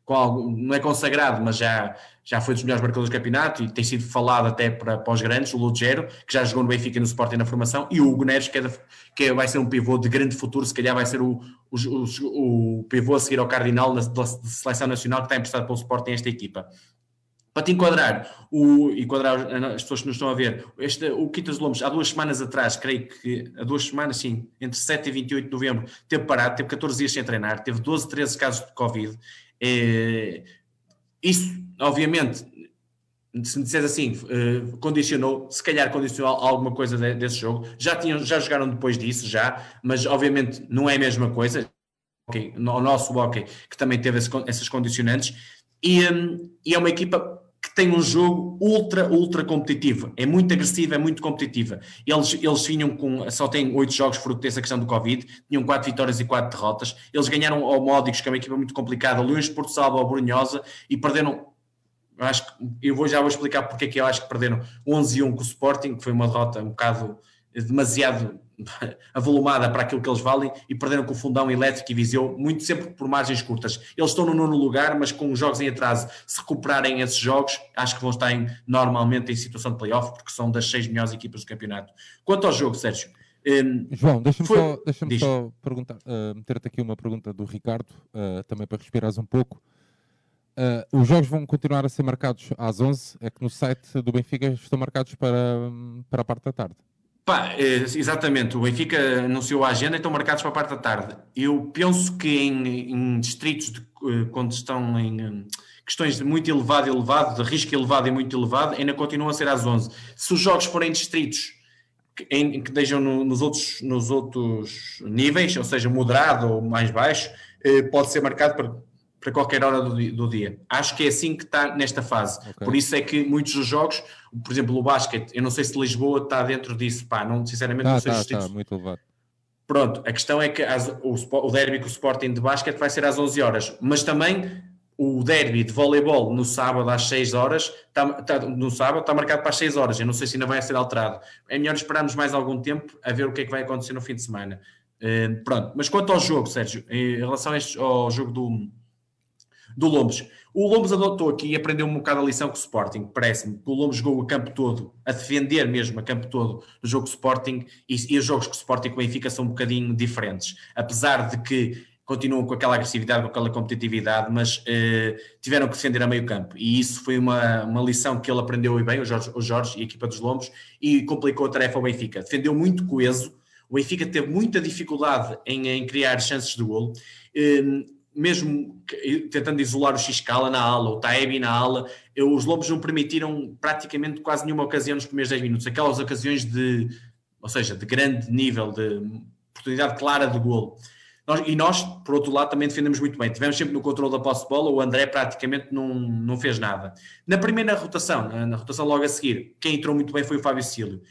com algo, não é consagrado, mas já, já foi dos melhores marcadores do campeonato e tem sido falado até para, para os grandes, o Lugero, que já jogou no Benfica no Sporting na formação, e o Hugo Neves, que, é de, que vai ser um pivô de grande futuro, se calhar vai ser o, o, o, pivô a seguir ao Cardinal na, da seleção nacional que está emprestado pelo Sporting esta equipa. Para te enquadrar, o, enquadrar as pessoas que nos estão a ver, este, o Quitas Lombos, há duas semanas atrás, creio que há duas semanas, sim, entre 7 e 28 de novembro, teve parado, teve 14 dias sem treinar, teve 12, 13 casos de Covid, é, isso, obviamente, se me disseres assim, uh, condicionou, se calhar condicionou alguma coisa de, desse jogo. Já, tinham, já jogaram depois disso, já, mas obviamente não é a mesma coisa. O nosso hockey, que também teve essas condicionantes, e, um, e, é uma equipa que tem um jogo ultra, ultra competitivo. É muito agressiva, é muito competitiva. Eles, eles vinham com, só têm oito jogos fruto dessa questão do Covid, tinham quatro vitórias e quatro derrotas. Eles ganharam ao Módicos, que é uma equipa muito complicada, de Porto Salvo ao Brunhosa, e perderam eu acho que eu vou, já vou explicar porque é que eu acho que perderam 11 e 1 com o Sporting, que foi uma derrota um bocado demasiado *laughs* avolumada para aquilo que eles valem e perderam com o Fundão Elétrico e Viseu, muito sempre por margens curtas. Eles estão no nono lugar, mas com os jogos em atraso, se recuperarem esses jogos, acho que vão estar em, normalmente em situação de playoff, porque são das seis melhores equipas do campeonato. Quanto ao jogo, Sérgio. Um, João, deixa-me foi... só, deixa só perguntar, uh, meter-te aqui uma pergunta do Ricardo, uh, também para respirares um pouco. Uh, os jogos vão continuar a ser marcados às 11, é que no site do Benfica estão marcados para, para a parte da tarde. Pá, é, exatamente, o Benfica anunciou a agenda e estão marcados para a parte da tarde. Eu penso que em, em distritos, de, eh, quando estão em eh, questões de muito elevado elevado, de risco elevado e muito elevado, ainda continuam a ser às 11. Se os jogos forem distritos que, em, que deixam no, nos, outros, nos outros níveis, ou seja, moderado ou mais baixo, eh, pode ser marcado para para qualquer hora do, do, dia. Acho que é assim que está nesta fase. Okay. Por isso é que muitos dos jogos, por exemplo, o basquete, eu não sei se Lisboa está dentro disso, pá, não, sinceramente tá, não sei tá, está muito elevado. Pronto, a questão é que as, o, o derby com o Sporting de basquete vai ser às 11 horas, mas também o derby de voleibol no sábado às 6 horas, está, está, no sábado está marcado para as 6 horas, eu não sei se ainda vai ser alterado. É melhor esperarmos mais algum tempo a ver o que é que vai acontecer no fim de semana. Uh, pronto, mas quanto ao jogo, Sérgio, em relação este, ao jogo do, do Lombos. O Lombos adotou aqui e aprendeu um bocado a lição com o Sporting, parece-me, que o Lombos jogou o campo todo, a defender mesmo a campo todo do jogo Sporting e, e os jogos com o Sporting com o Benfica são um bocadinho diferentes, apesar de que continuam com aquela agressividade, com aquela competitividade, mas eh, tiveram que defender a meio campo. E isso foi uma, uma lição que ele aprendeu e bem, o Jorge, o Jorge e a equipa dos Lombos, e complicou a tarefa ao Benfica. Defendeu muito coeso, o Benfica teve muita dificuldade em, em criar chances de golo. Eh, mesmo tentando isolar o Xcala na ala, o Taebi na ala, os Lobos não permitiram praticamente quase nenhuma ocasião nos primeiros 10 minutos. Aquelas ocasiões de, ou seja, de grande nível, de oportunidade clara de golo. Nós, e nós, por outro lado, também defendemos muito bem. Tivemos sempre no controle da posse de bola, o André praticamente não, não fez nada. Na primeira rotação, na, na rotação logo a seguir, quem entrou muito bem foi o Fábio Cílio.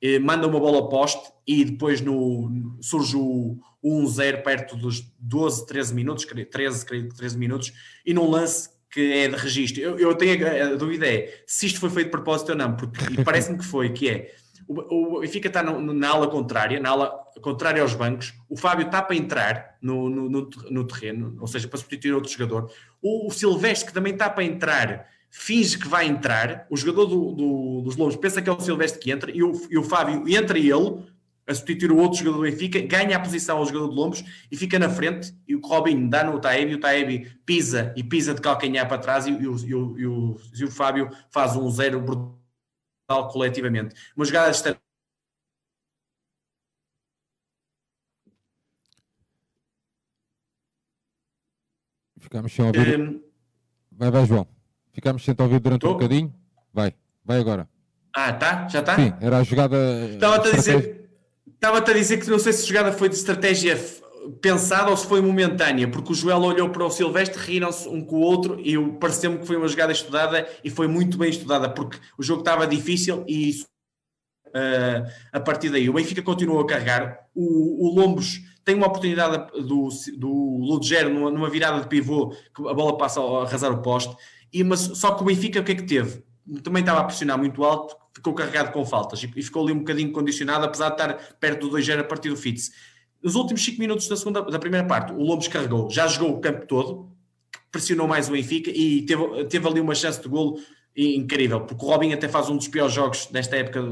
Eh, manda uma bola poste e depois no, surge o, 1-0 perto dos 12, 13 minutos, 13, 13 minutos, e num lance que é de registro. Eu, eu tenho a, a, dúvida é se isto foi feito de propósito ou não, porque parece-me que foi, que é o Benfica está na ala contrária, na ala contrária aos bancos, o Fábio está para entrar no, no, no, no terreno, ou seja, para substituir outro jogador, o, o Silvestre que também está para entrar finge que vai entrar, o jogador do, do, dos Lobos pensa que é o Silvestre que entra, e o, e o Fábio entra ele, a substituir o outro jogador do Benfica, ganha a posição ao jogador de Lombos e fica na frente, e o Robinho dá no Taebi, o Taebi pisa e pisa de calcanhar para trás, e, e, o, e, o, e, o, o Fábio faz um zero brutal coletivamente. Uma jogada de Ficamos sem ouvir. Um, vai, vai, João. Ficámos sem ouvir durante Tô? um bocadinho. Vai, vai agora. Ah, tá? Já está? Sim, era a jogada. Estava-te a dizer, estava a dizer que não sei se a jogada foi de estratégia pensada ou se foi momentânea, porque o Joel olhou para o Silvestre, riram-se um com o outro e pareceu-me que foi uma jogada estudada e foi muito bem estudada, porque o jogo estava difícil e isso, uh, a partir daí o Benfica continuou a carregar. O, o Lombos tem uma oportunidade do, do Ludgero numa, numa virada de pivô que a bola passa a arrasar o poste e, só que o Benfica, o que é que teve? Também estava a pressionar muito alto, ficou carregado com faltas e, e ficou ali um bocadinho condicionado, apesar de estar perto do 2-0 a partir do Fitz. Nos últimos 5 minutos da, segunda, da primeira parte, o Lobos carregou, já jogou o campo todo, pressionou mais o Benfica e teve, teve ali uma chance de golo incrível, porque o Robin até faz um dos piores jogos desta época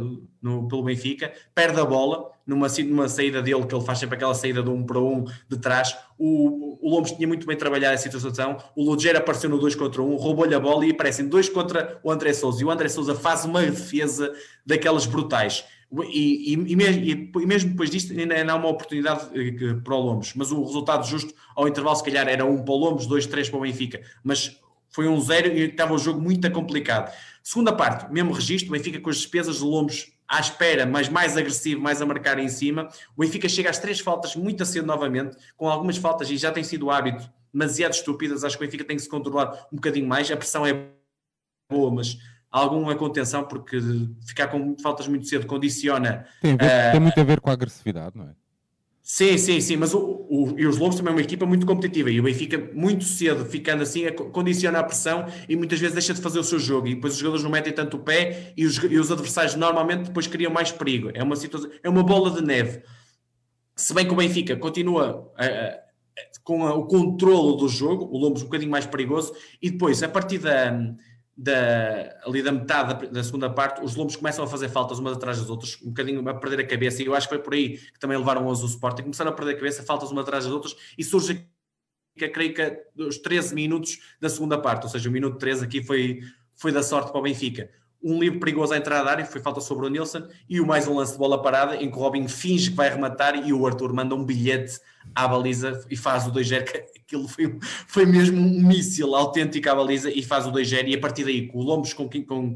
no, pelo Benfica, perde a bola numa, numa saída dele, que ele faz sempre aquela saída de um para um de trás. O, o Lombos tinha muito bem trabalhado a situação. O Lugero apareceu no 2 contra 1, um, roubou-lhe a bola e aparecem dois contra o André Souza. E o André Souza faz uma defesa daquelas brutais. E, e, e, mesmo, e, mesmo, depois disto, ainda há uma oportunidade eh, para o Lombos, mas o resultado justo ao intervalo, se calhar, era um para o Lombos, dois, três para o Benfica. Mas foi um zero e estava o jogo muito complicado. Segunda parte, mesmo registro, o Benfica com as despesas de Lombos à espera, mas mais agressivo, mais a marcar em cima. O Benfica chega às três faltas muito cedo novamente, com algumas faltas, e já tem sido o hábito demasiado estúpidas. Acho que o Benfica tem que se controlar um bocadinho mais. A pressão é boa, mas alguma contenção, porque ficar com faltas muito cedo condiciona. Tem, ver, uh, tem muito a ver com a agressividade, não é? Sim, sim, sim, mas o, o, e os Lobos também é uma equipa muito competitiva e o Benfica muito cedo ficando assim condiciona a pressão e muitas vezes deixa de fazer o seu jogo e depois os jogadores não metem tanto o pé e os, e os adversários normalmente depois criam mais perigo. É uma situação, é uma bola de neve. Se bem que o Benfica continua a, a, com a, o controle do jogo, o Lobos um bocadinho mais perigoso e depois a partir da da, ali da metade da, da, segunda parte, os Lombos começam a fazer faltas umas atrás das outras, um bocadinho a perder a cabeça, e eu acho que foi por aí que também levaram hoje o Sporting, começaram a perder a cabeça, faltas umas atrás das outras, e surge que creio que os 13 minutos da segunda parte, ou seja, o minuto 13 aqui foi, foi da sorte para o Benfica. Um livre perigoso à entrada da área, foi falta sobre o Nilsson, e o mais um lance de bola parada, em que o Robin finge que vai rematar e o Arthur manda um bilhete à baliza e faz o 2-0, aquilo foi, foi mesmo um míssil autêntico à baliza e faz o 2-0 e a partir daí com o Lombos com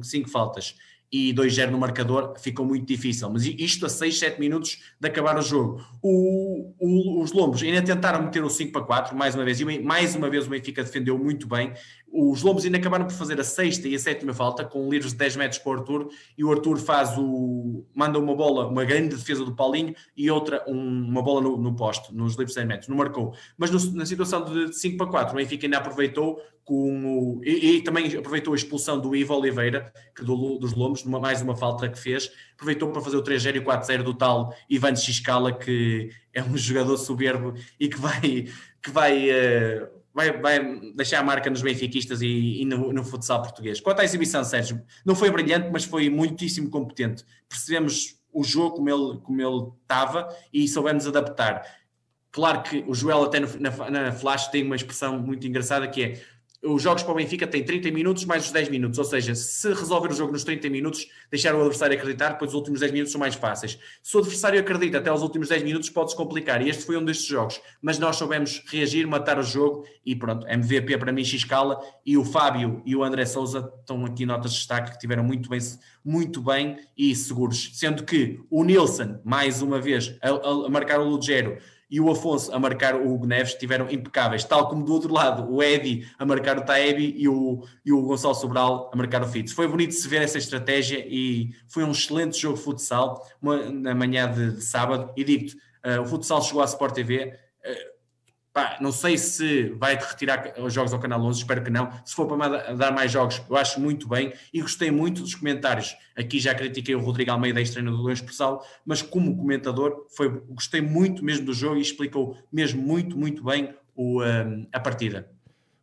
5 faltas e 2-0 no marcador ficou muito difícil. Mas isto a 6, 7 minutos de acabar o jogo. O, o, os Lombos ainda tentaram meter o 5 para 4 mais uma vez, e mais uma vez o Benfica defendeu muito bem. Os Lombos ainda acabaram por fazer a sexta e a sétima falta, com livros de 10 metros para o Arthur, e o Arthur faz o. manda uma bola, uma grande defesa do Paulinho e outra, um, uma bola no, no poste, nos livros de 10 metros, não marcou. Mas no, na situação de 5 para 4, o Benfica ainda aproveitou e, e, também aproveitou a expulsão do Ivo Oliveira, que do, dos Lombos, numa, mais uma falta que fez, aproveitou para fazer o 3-0 e o 4-0 do tal Ivan Xiscala, que é um *laughs* jogador soberbo e que vai, que vai uh, vai, vai deixar a marca nos benfiquistas e, e no, no, futsal português. Quanto à exibição, Sérgio, não foi brilhante, mas foi muitíssimo competente. Percebemos o jogo como ele, como ele estava e soubemos adaptar. Claro que o Joel até no, na, na flash tem uma expressão muito engraçada que é os jogos para o Benfica têm 30 minutos mais os 10 minutos, ou seja, se resolver o jogo nos 30 minutos, deixar o adversário acreditar, depois os últimos 10 minutos são mais fáceis. Se o adversário acredita até os últimos 10 minutos, pode-se complicar, e este foi um destes jogos. Mas nós soubemos reagir, matar o jogo, e pronto, MVP para mim, X-Escala, e o Fábio e o André Souza estão aqui notas de destaque, que tiveram muito bem, muito bem e seguros. Sendo que o Nilson, mais uma vez, a, a marcar o Lugero, e o Afonso a marcar o Hugo Neves estiveram impecáveis, tal como do outro lado o Edi a marcar o Taebi e o, e o Gonçalo Sobral a marcar o Fitz. Foi bonito se ver essa estratégia e foi um excelente jogo de futsal uma, na manhã de, de sábado e digo-te, uh, o futsal chegou à Sport TV, uh, Pá, não sei se vai retirar os jogos ao Canal 11, espero que não. Se for para dar mais jogos, eu acho muito bem e gostei muito dos comentários. Aqui já critiquei o Rodrigo Almeida, ex-treinador do Expressal, mas como comentador, foi, gostei muito mesmo do jogo e explicou mesmo muito, muito bem o, um, a partida.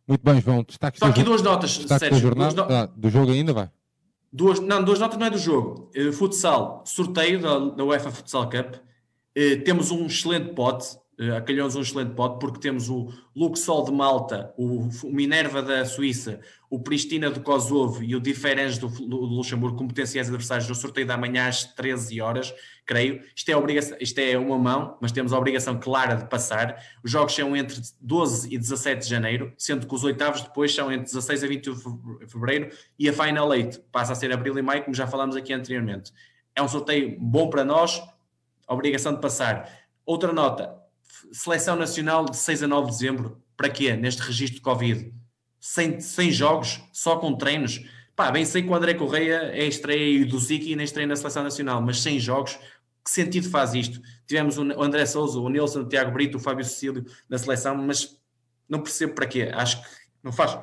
Muito bem, João. Destaque Só aqui duas notas, Sérgio. Jornada, no... ah, do jogo ainda vai? Duas, não, duas notas não é do jogo. Uh, futsal, sorteio da, da UEFA Futsal Cup. Uh, temos um excelente pote Uh, acalhou-nos um excelente pote porque temos o Luxol de Malta, o, Minerva da Suíça, o Pristina do Kosovo e o Diferenz do, Luxemburgo como potenciais adversários no sorteio da manhã às 13 horas, creio. Isto é, obrigação, isto é uma mão, mas temos a obrigação clara de passar. Os jogos são entre 12 e 17 de janeiro, sendo que os oitavos depois são entre 16 a 21 de fevereiro e a Final Eight passa a ser abril e maio, como já falámos aqui anteriormente. É um sorteio bom para nós, obrigação de passar. Outra nota, seleção nacional de 6 a 9 de dezembro, para quê? Neste registro de Covid. Sem, sem jogos, só com treinos. Pá, bem sei que o André Correia é estreia do Ziki e nem estreia na seleção nacional, mas sem jogos, que sentido faz isto? Tivemos o André Souza, o Nilson, o Tiago Brito, o Fábio Cecílio na seleção, mas não percebo para quê. Acho que não faz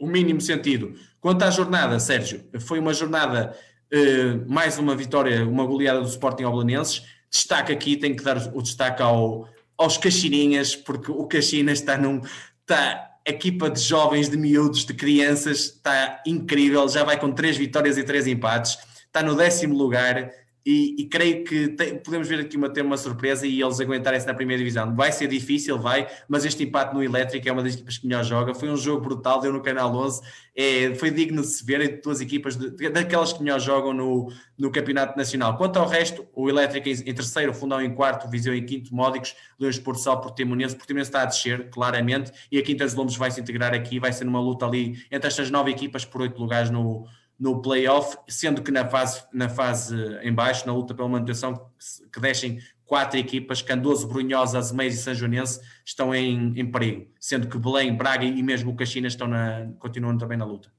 o mínimo sentido. Quanto à jornada, Sérgio, foi uma jornada, uh, mais uma vitória, uma goleada do Sporting ao Belenenses. Destaque aqui, tem que dar o destaque ao, aos Caxininhas, porque o Caxinas está num. Está, equipa de jovens, de miúdos, de crianças está incrível, já vai com três vitórias e três empates, está no décimo lugar e, e, creio que podemos ver aqui uma, ter uma surpresa e eles aguentarem-se na primeira divisão. Vai ser difícil, vai, mas este empate no Elétrico é uma das equipas que melhor joga. Foi um jogo brutal, deu no Canal 11, é, foi digno de se ver duas equipas de, daquelas que melhor jogam no, no Campeonato Nacional. Quanto ao resto, o Elétrico em, terceiro, o Fundão em quarto, o Viseu em quinto, Módicos, dois por Sal, por Timonense. Por Timonense está a descer, claramente, e a Quinta dos Lombos vai se integrar aqui, vai ser numa luta ali entre estas nove equipas por oito lugares no no playoff, sendo que na fase, na fase em baixo, na luta pela manutenção, que deixem quatro equipas, Candoso, Brunhosa, Azeméis e São Joanense, estão em, em perigo, sendo que Belém, Braga e mesmo o Caxinas estão na, continuam também na luta.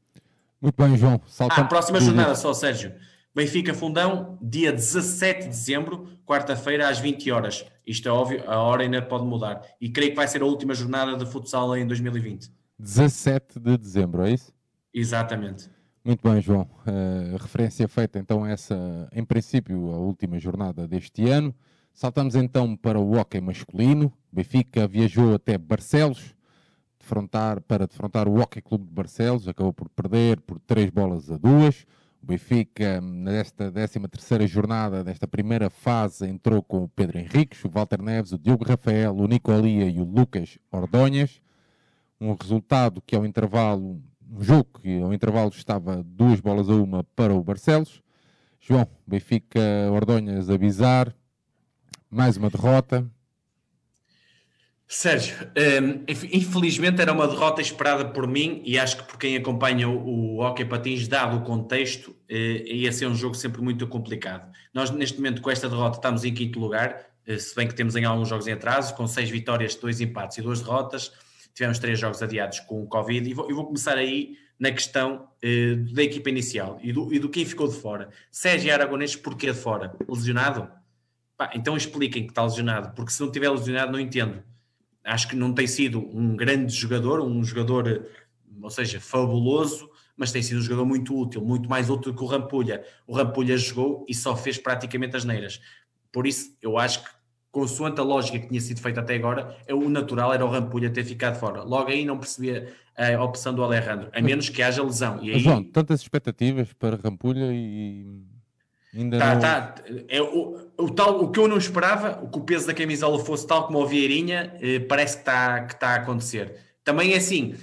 Muito bem, João. Saltando... Ah, próxima jornada só, Sérgio. Benfica Fundão, dia 17 de dezembro, quarta-feira, às 20 horas. Isto é óbvio, a hora ainda pode mudar. E creio que vai ser a última jornada de futsal em 2020. 17 de dezembro, é isso? Exatamente. Muito bem, João. Uh, referência feita então essa, em princípio, a última jornada deste ano. Saltamos então para o hockey masculino. Benfica viajou até Barcelos defrontar, para defrontar o Hockey Clube de Barcelos. Acabou por perder por 3 bolas a 2. O Benfica, nesta 13 terceira jornada, desta primeira fase, entrou com o Pedro Henriques, o Walter Neves, o Diogo Rafael, o Nicolia e o Lucas Ordonhas. Um resultado que ao intervalo um jogo que ao intervalo estava duas bolas a uma para o Barcelos. João, Benfica Ordonhas a bizar, mais uma derrota. Sérgio, um, infelizmente era uma derrota esperada por mim e acho que por quem acompanha o, o Hockey Patins, dado o contexto, eh, ia ser um jogo sempre muito complicado. Nós, neste momento, com esta derrota, estamos em quinto lugar, eh, se bem que temos em alguns jogos em atraso, com seis vitórias, dois empates e duas derrotas tivemos três jogos adiados com o Covid, e vou, eu vou começar aí na questão uh, da equipa inicial e do, e do quem ficou de fora. Sérgio Aragonês, porquê de fora? Lesionado? Pá, então expliquem que está lesionado, porque se não tiver lesionado, não entendo. Acho que não tem sido um grande jogador, um jogador, ou seja, fabuloso, mas tem sido um jogador muito útil, muito mais útil que o Rampulha. O Rampulha jogou e só fez praticamente as neiras. Por isso, eu acho que consoante a lógica que tinha sido feita até agora, é o natural era o Rampulha ter ficado fora. Logo aí não percebia a opção do Alejandro, a menos que haja lesão. E aí... João, tantas expectativas para Rampulha e ainda tá, não... Tá. É, o, o, tal, o que eu não esperava, que o peso da camisola fosse tal como o Vieirinha, eh, parece que está que tá a acontecer. Também é assim,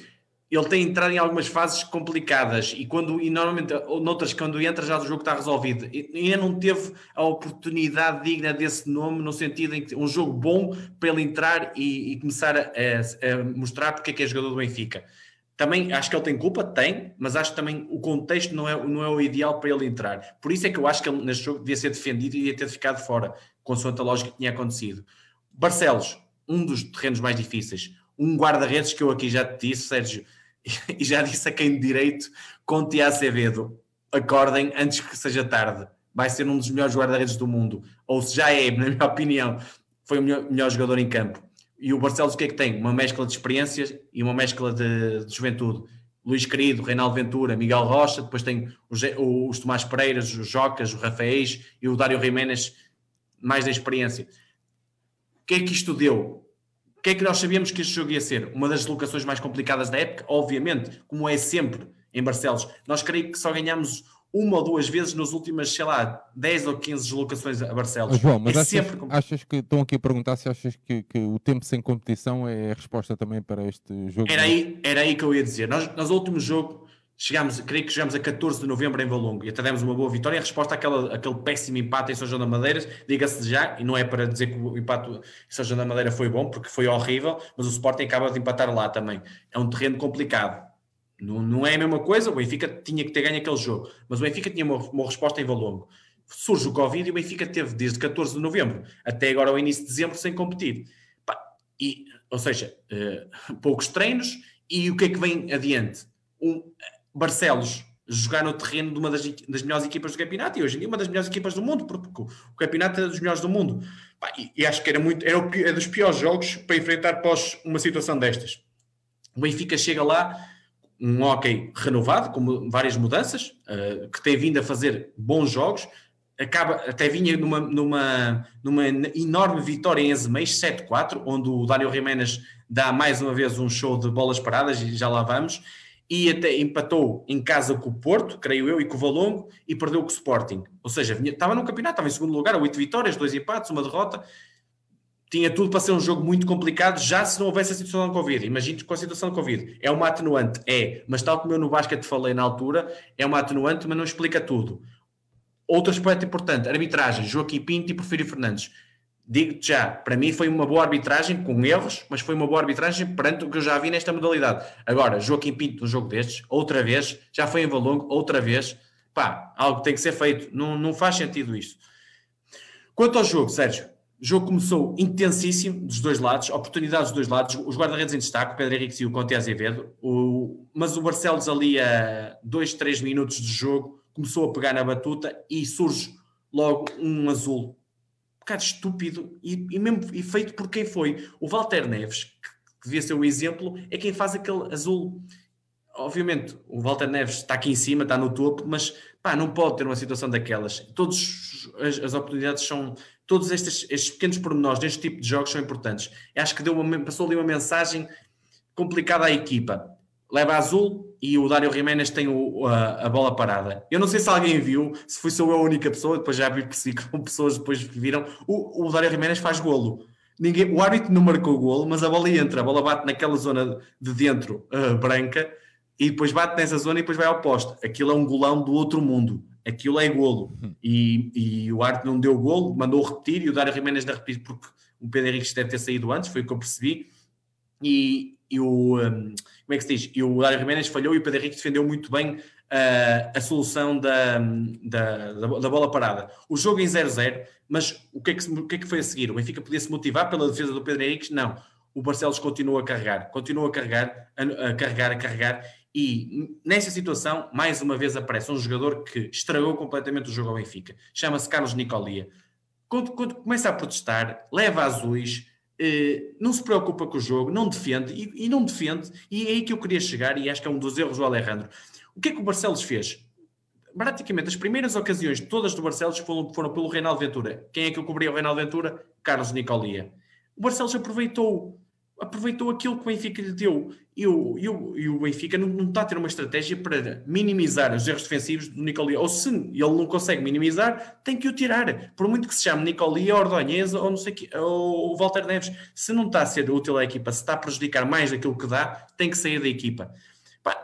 ele tem entrado em algumas fases complicadas e quando e normalmente noutras quando entra já o jogo está resolvido e ainda não teve a oportunidade digna desse nome no sentido em que um jogo bom para ele entrar e, e começar a, a, mostrar porque é que é jogador do Benfica também acho que ele tem culpa, tem, mas acho que também o contexto não é, não é o ideal para ele entrar. Por isso é que eu acho que ele neste jogo devia ser defendido e devia ter ficado fora, consoante a lógica que tinha acontecido. Barcelos, um dos terrenos mais difíceis, um guarda-redes que eu aqui já te disse, Sérgio, *laughs* e já disse a quem de direito, Conte Acevedo, acordem antes que seja tarde. Vai ser um dos melhores guarda-redes do mundo. Ou se já é, *laughs* na minha opinião, foi o melhor, melhor, jogador em campo. E o Barcelos o que é que tem? Uma mescla de experiências e uma mescla de, de juventude. Luís Querido, Reinaldo Ventura, Miguel Rocha, depois tem os, os Tomás Pereiras, os Jocas, os Rafaéis e o Dário Jiménez, mais da experiência. O que é que isto deu? O que é que nós sabíamos que este jogo ia ser? Uma das locações mais complicadas da época, obviamente, como é sempre em Barcelos. Nós creio que só ganhamos uma ou duas vezes nas últimas, sei lá, 10 ou 15 deslocações a Barcelos. João, mas é achas, sempre... achas, que estão aqui a perguntar se achas que, que, o tempo sem competição é a resposta também para este jogo? Era aí, era aí que eu ia dizer. Nós, nós último jogo, chegámos, creio que chegámos a 14 de novembro em Valongo e até demos uma boa vitória. A resposta àquela, àquele péssimo empate em São João da Madeira, diga-se já, e não é para dizer que o empate em São João da Madeira foi bom, porque foi horrível, mas o Sporting acaba de empatar lá também. É um terreno complicado. Não, não é a mesma coisa, o Benfica tinha que ter ganho aquele jogo, mas o Benfica tinha uma, uma resposta em Valongo. Surge o Covid e o Benfica teve desde 14 de novembro até agora ao início de dezembro sem competir. E, ou seja, uh, poucos treinos e o que é que vem adiante? Um, Barcelos jogar no terreno de uma das, das, melhores equipas do campeonato e hoje em dia uma das melhores equipas do mundo, porque o, campeonato é dos melhores do mundo. E, e, acho que era muito, era o, é dos piores jogos para enfrentar pós uma situação destas. O Benfica chega lá, um hockey renovado, com várias mudanças, uh, que tem vindo a fazer bons jogos, acaba, até vinha numa, numa, numa enorme vitória em Azeméis, 7-4, onde o Dário Jiménez dá mais uma vez um show de bolas paradas, e já lá vamos, e até empatou em casa com o Porto, creio eu, e com o Valongo, e perdeu com o Sporting. Ou seja, vinha, estava no campeonato, estava em segundo lugar, oito vitórias, dois empates, uma derrota. Tinha tudo para ser um jogo muito complicado, já se não houvesse a situação da Covid. Imagino com a situação da Covid. É uma atenuante? É, mas tal como eu no basquete falei na altura, é uma atenuante, mas não explica tudo. Outro aspecto importante, arbitragem, Joaquim Pinto e Porfírio Fernandes digo-te já, para mim foi uma boa arbitragem, com erros, mas foi uma boa arbitragem perante o que eu já vi nesta modalidade. Agora, Joaquim Pinto, no jogo destes, outra vez, já foi em Valongo, outra vez, pá, algo tem que ser feito, não, não faz sentido isto. Quanto ao jogo, Sérgio, O jogo começou intensíssimo dos dois lados, oportunidades dos dois lados, os guarda-redes em destaque, o Pedro Henrique e o Conte Azevedo, o, mas o Barcelos ali a 2, 3 minutos de jogo começou a pegar na batuta e surge logo um azul. Bocado estúpido e, e, mesmo, e feito por quem foi. O Walter Neves, que, que devia ser o exemplo, é quem faz aquele azul. Obviamente, o Walter Neves está aqui em cima, está no topo, mas pá, não pode ter uma situação daquelas. Todas as, as oportunidades são, todos estes, estes pequenos pormenores deste tipo de jogos são importantes. Eu acho que deu uma, passou ali uma mensagem complicada à equipa. Leva azul e o Dário Jiménez tem o, a, a, bola parada. Eu não sei se alguém viu, se fui só eu a única pessoa, depois já vi que *laughs* pessoas depois viram. O, o Dário Jiménez faz golo. Ninguém, o árbitro não marcou o golo, mas a bola entra, a bola bate naquela zona de dentro uh, branca e depois bate nessa zona e depois vai ao poste. Aquilo é um golão do outro mundo aquilo é golo. Hum. E, e o Arte não deu golo, mandou repetir, e o Dário Jiménez não repetir porque o Pedro Henrique deve ter saído antes, foi o que eu percebi. E, e o, um, como é que se diz? E o Dário Jiménez falhou e o Pedro Henrique defendeu muito bem uh, a solução da, da, da, bola parada. O jogo em 0-0, mas o que, é que, o que é que foi a seguir? O Benfica podia se motivar pela defesa do Pedro Henrique? Não. O Barcelos continua a carregar, continua a carregar, a, a carregar, a carregar, e nessa situação, mais uma vez aparece um jogador que estragou completamente o jogo ao Benfica. Chama-se Carlos Nicolia. Quando, quando, começa a protestar, leva azuis, eh, não se preocupa com o jogo, não defende e, e, não defende. E é aí que eu queria chegar, e acho que é um dos erros do Alejandro. O que é que o Barcelos fez? Praticamente as primeiras ocasiões todas do Barcelos foram, foram pelo Reinaldo Ventura. Quem é que eu cobria o Reinaldo Ventura? Carlos Nicolia. O Barcelos aproveitou aproveitou aquilo que o Benfica lhe deu. E o, e o, e o Benfica não, não, está a ter uma estratégia para minimizar os erros defensivos do Nicolia. Ou se ele não consegue minimizar, tem que o tirar. Por muito que se chame Nicolia, Ordonheza ou não sei que, ou Walter Neves. Se não está a ser útil à equipa, se está a prejudicar mais daquilo que dá, tem que sair da equipa.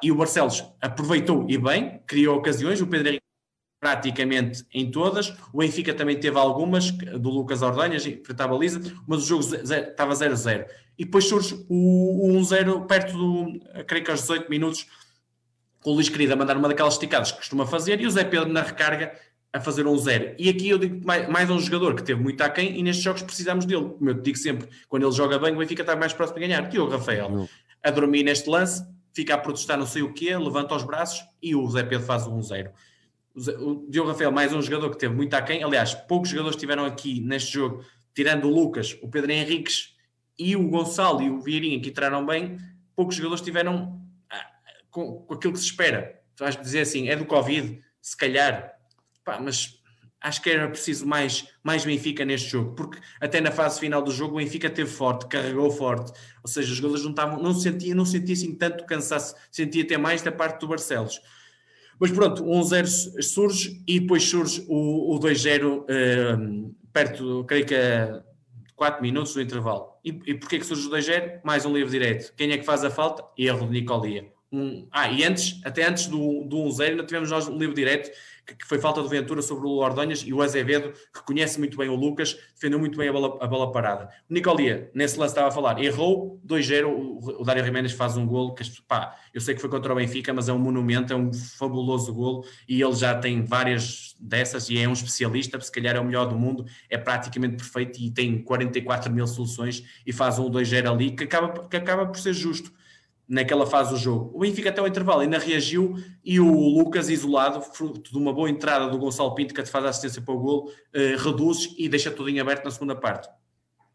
e o Barcelos aproveitou e bem, criou ocasiões. O Pedro praticamente em todas. O Benfica também teve algumas, do Lucas Ordonhas, frente à baliza, mas o jogo estava 0-0. E depois surge o, 1-0 perto do, creio que aos 18 minutos, com o Luís Querido a mandar uma daquelas esticadas que costuma fazer, e o Zé Pedro na recarga a fazer um 0. E aqui eu digo mais, mais um jogador que teve muito aquém, e nestes jogos precisamos dele. Como eu te digo sempre, quando ele joga bem, o Benfica está mais próximo de ganhar. o Rafael, a dormir neste lance, fica a protestar não sei o quê, levanta os braços, e o Zé Pedro faz o 1-0 o Diogo Rafael, mais um jogador que teve muito aquém. Aliás, poucos jogadores estiveram aqui neste jogo, tirando o Lucas, o Pedro Henriques e o Gonçalo e o Vieirinha, que entraram bem. Poucos jogadores tiveram ah, com, com aquilo que se espera. Tu vais dizer assim, é do Covid, se calhar. Pá, mas acho que era preciso mais, mais Benfica neste jogo, porque até na fase final do jogo o Benfica teve forte, carregou forte, ou seja, os jogadores não, estavam, não sentia, não sentia assim tanto cansaço, sentia até mais da parte do Barcelos. Mas pronto, o 1-0 surge e depois surge o, o 2-0 uh, perto, creio que a 4 minutos do intervalo. E, e porquê que surge o 2-0? Mais um livre direto. Quem é que faz a falta? Erro de Nicolia. Um, ah, e antes, até antes do, do 1-0, ainda tivemos nós um livre direto que, foi falta de Ventura sobre o Ordonhas e o Azevedo, que conhece muito bem o Lucas, defendeu muito bem a bola, a bola parada. O Nicolia, nesse lance estava a falar, errou 2-0, o, o Dário Jiménez faz um golo, que pá, eu sei que foi contra o Benfica, mas é um monumento, é um fabuloso golo e ele já tem várias dessas e é um especialista, se calhar é o melhor do mundo, é praticamente perfeito e tem 44 mil soluções e faz um 2-0 ali que acaba, que acaba por ser justo naquela fase do jogo. O Benfica até o intervalo ainda reagiu e o Lucas, isolado, fruto de uma boa entrada do Gonçalo Pinto, que faz a assistência para o gol, eh, reduz e deixa tudo em aberto na segunda parte.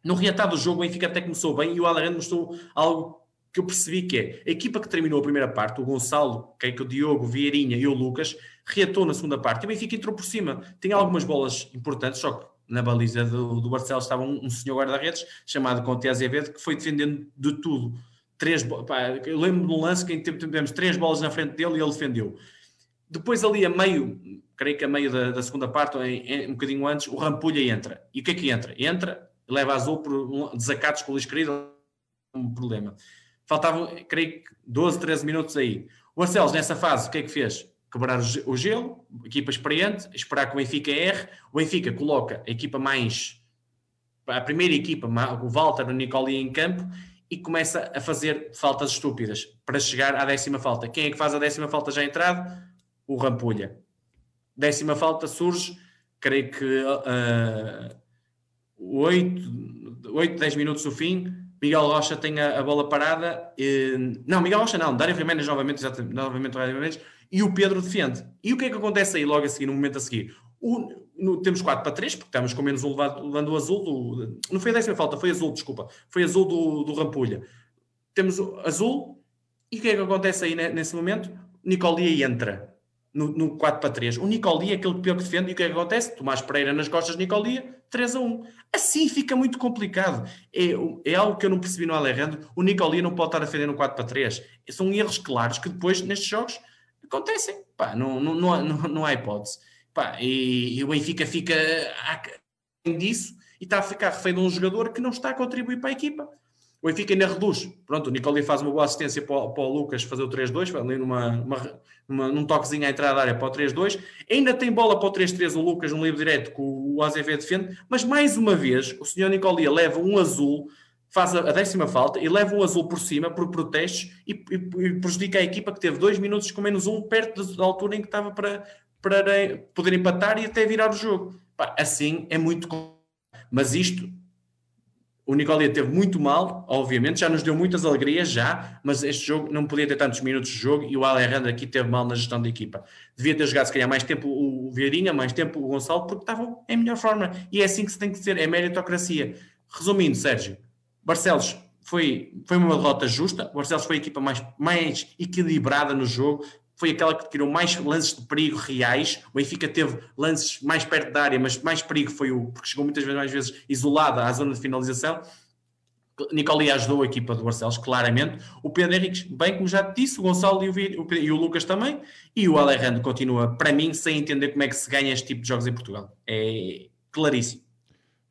No reatado do jogo, o Benfica até começou bem e o Alejandro mostrou algo que eu percebi que é a equipa que terminou a primeira parte, o Gonçalo, que é o Diogo, Vieirinha e o Lucas, reatou na segunda parte e o Benfica entrou por cima. Tem algumas bolas importantes, só que na baliza do, do Barcelos estava um, um senhor guarda-redes chamado Conte Azevedo que foi defendendo de tudo três, pá, eu lembro de um lance que tivemos três bolas na frente dele e ele defendeu. Depois ali a meio, creio que a meio da, da segunda parte, em, em, um bocadinho antes, o Rampulha entra. E o que é que entra? Entra, leva azul por desacatos com o Luís Querido, um problema. Faltavam, creio que 12, 13 minutos aí. O Barcelos, nessa fase, o que é que fez? Quebrar o gelo, equipa experiente, esperar que o Benfica erre. O Benfica coloca a equipa mais. A primeira equipa, o Walter, o Nicoli em campo, e começa a fazer faltas estúpidas para chegar à décima falta. Quem é que faz a décima falta já entrado? O Rampulha. Décima falta surge, creio que uh, 8, 8 10 minutos do fim, Miguel Rocha tem a, a bola parada. E, não, Miguel Rocha não, Dário Jiménez novamente, novamente Dário Jiménez, e o Pedro defende. E o que é que acontece aí logo a seguir, no momento a seguir? O, no, temos 4 para 3, porque estamos com menos um levando o azul. Do, não foi a décima falta, foi azul, desculpa. Foi azul do, do Rampulha. Temos azul, e o que é que acontece aí nesse momento? Nicolia entra no, no 4 para 3. O Nicolia é aquele que pior que defende, e o que é que acontece? Tomás Pereira nas costas de Nicolia, 3 a 1. Assim fica muito complicado. É, é algo que eu não percebi no Alejandro. O Nicolia não pode estar a defender no 4 para 3. São erros claros que depois, nestes jogos, acontecem. Pá, não, não, não, não, não há hipótese. Pá, e, e, o Benfica fica disso e está a ficar refém de um jogador que não está a contribuir para a equipa. O Benfica ainda reduz. Pronto, o Nicoli faz uma boa assistência para o, para o Lucas fazer o 3-2, ali numa, numa, numa, num toquezinho à entrada da área para o 3-2. Ainda tem bola para o 3-3 o Lucas no livre direto que o Azevedo defende, mas mais uma vez o senhor Nicolia leva um azul, faz a, a décima falta e leva um azul por cima por protestos e, e, e, prejudica a equipa que teve dois minutos com menos um perto da altura em que estava para, para poder empatar e até virar o jogo. Pá, assim é muito. Mas isto o Nicolia teve muito mal, obviamente, já nos deu muitas alegrias, já, mas este jogo não podia ter tantos minutos de jogo e o Alejandro aqui teve mal na gestão da equipa. Devia ter jogado, se calhar, mais tempo o Vieirinha, mais tempo o Gonçalo, porque estavam em melhor forma. E é assim que se tem que ser, é meritocracia. Resumindo, Sérgio, Barcelos foi, foi uma derrota justa, Barcelos foi a equipa mais, mais equilibrada no jogo, foi aquela que criou mais lances de perigo reais. O Benfica teve lances mais perto da área, mas mais perigo foi o, porque chegou muitas vezes, mais vezes isolada à zona de finalização. Nicoli ajudou a equipa do Barcelos, claramente. O Pedro Henriques, bem como já disse, o Gonçalo e o, e o Lucas também. E o Alejandro continua, para mim, sem entender como é que se ganha este tipo de jogos em Portugal. É claríssimo.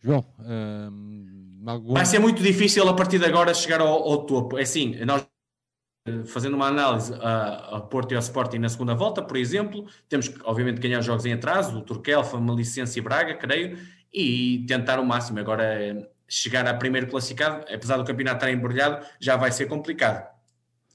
João, hum, algum... vai ser muito difícil a partir de agora chegar ao, ao topo. É assim, nós fazendo uma análise a, a, Porto e ao Sporting na segunda volta, por exemplo, temos que, obviamente, ganhar jogos em atraso, o Turquel, Famalicense e Braga, creio, e tentar o máximo. Agora, chegar a primeiro classificado, apesar do campeonato estar embrulhado, já vai ser complicado.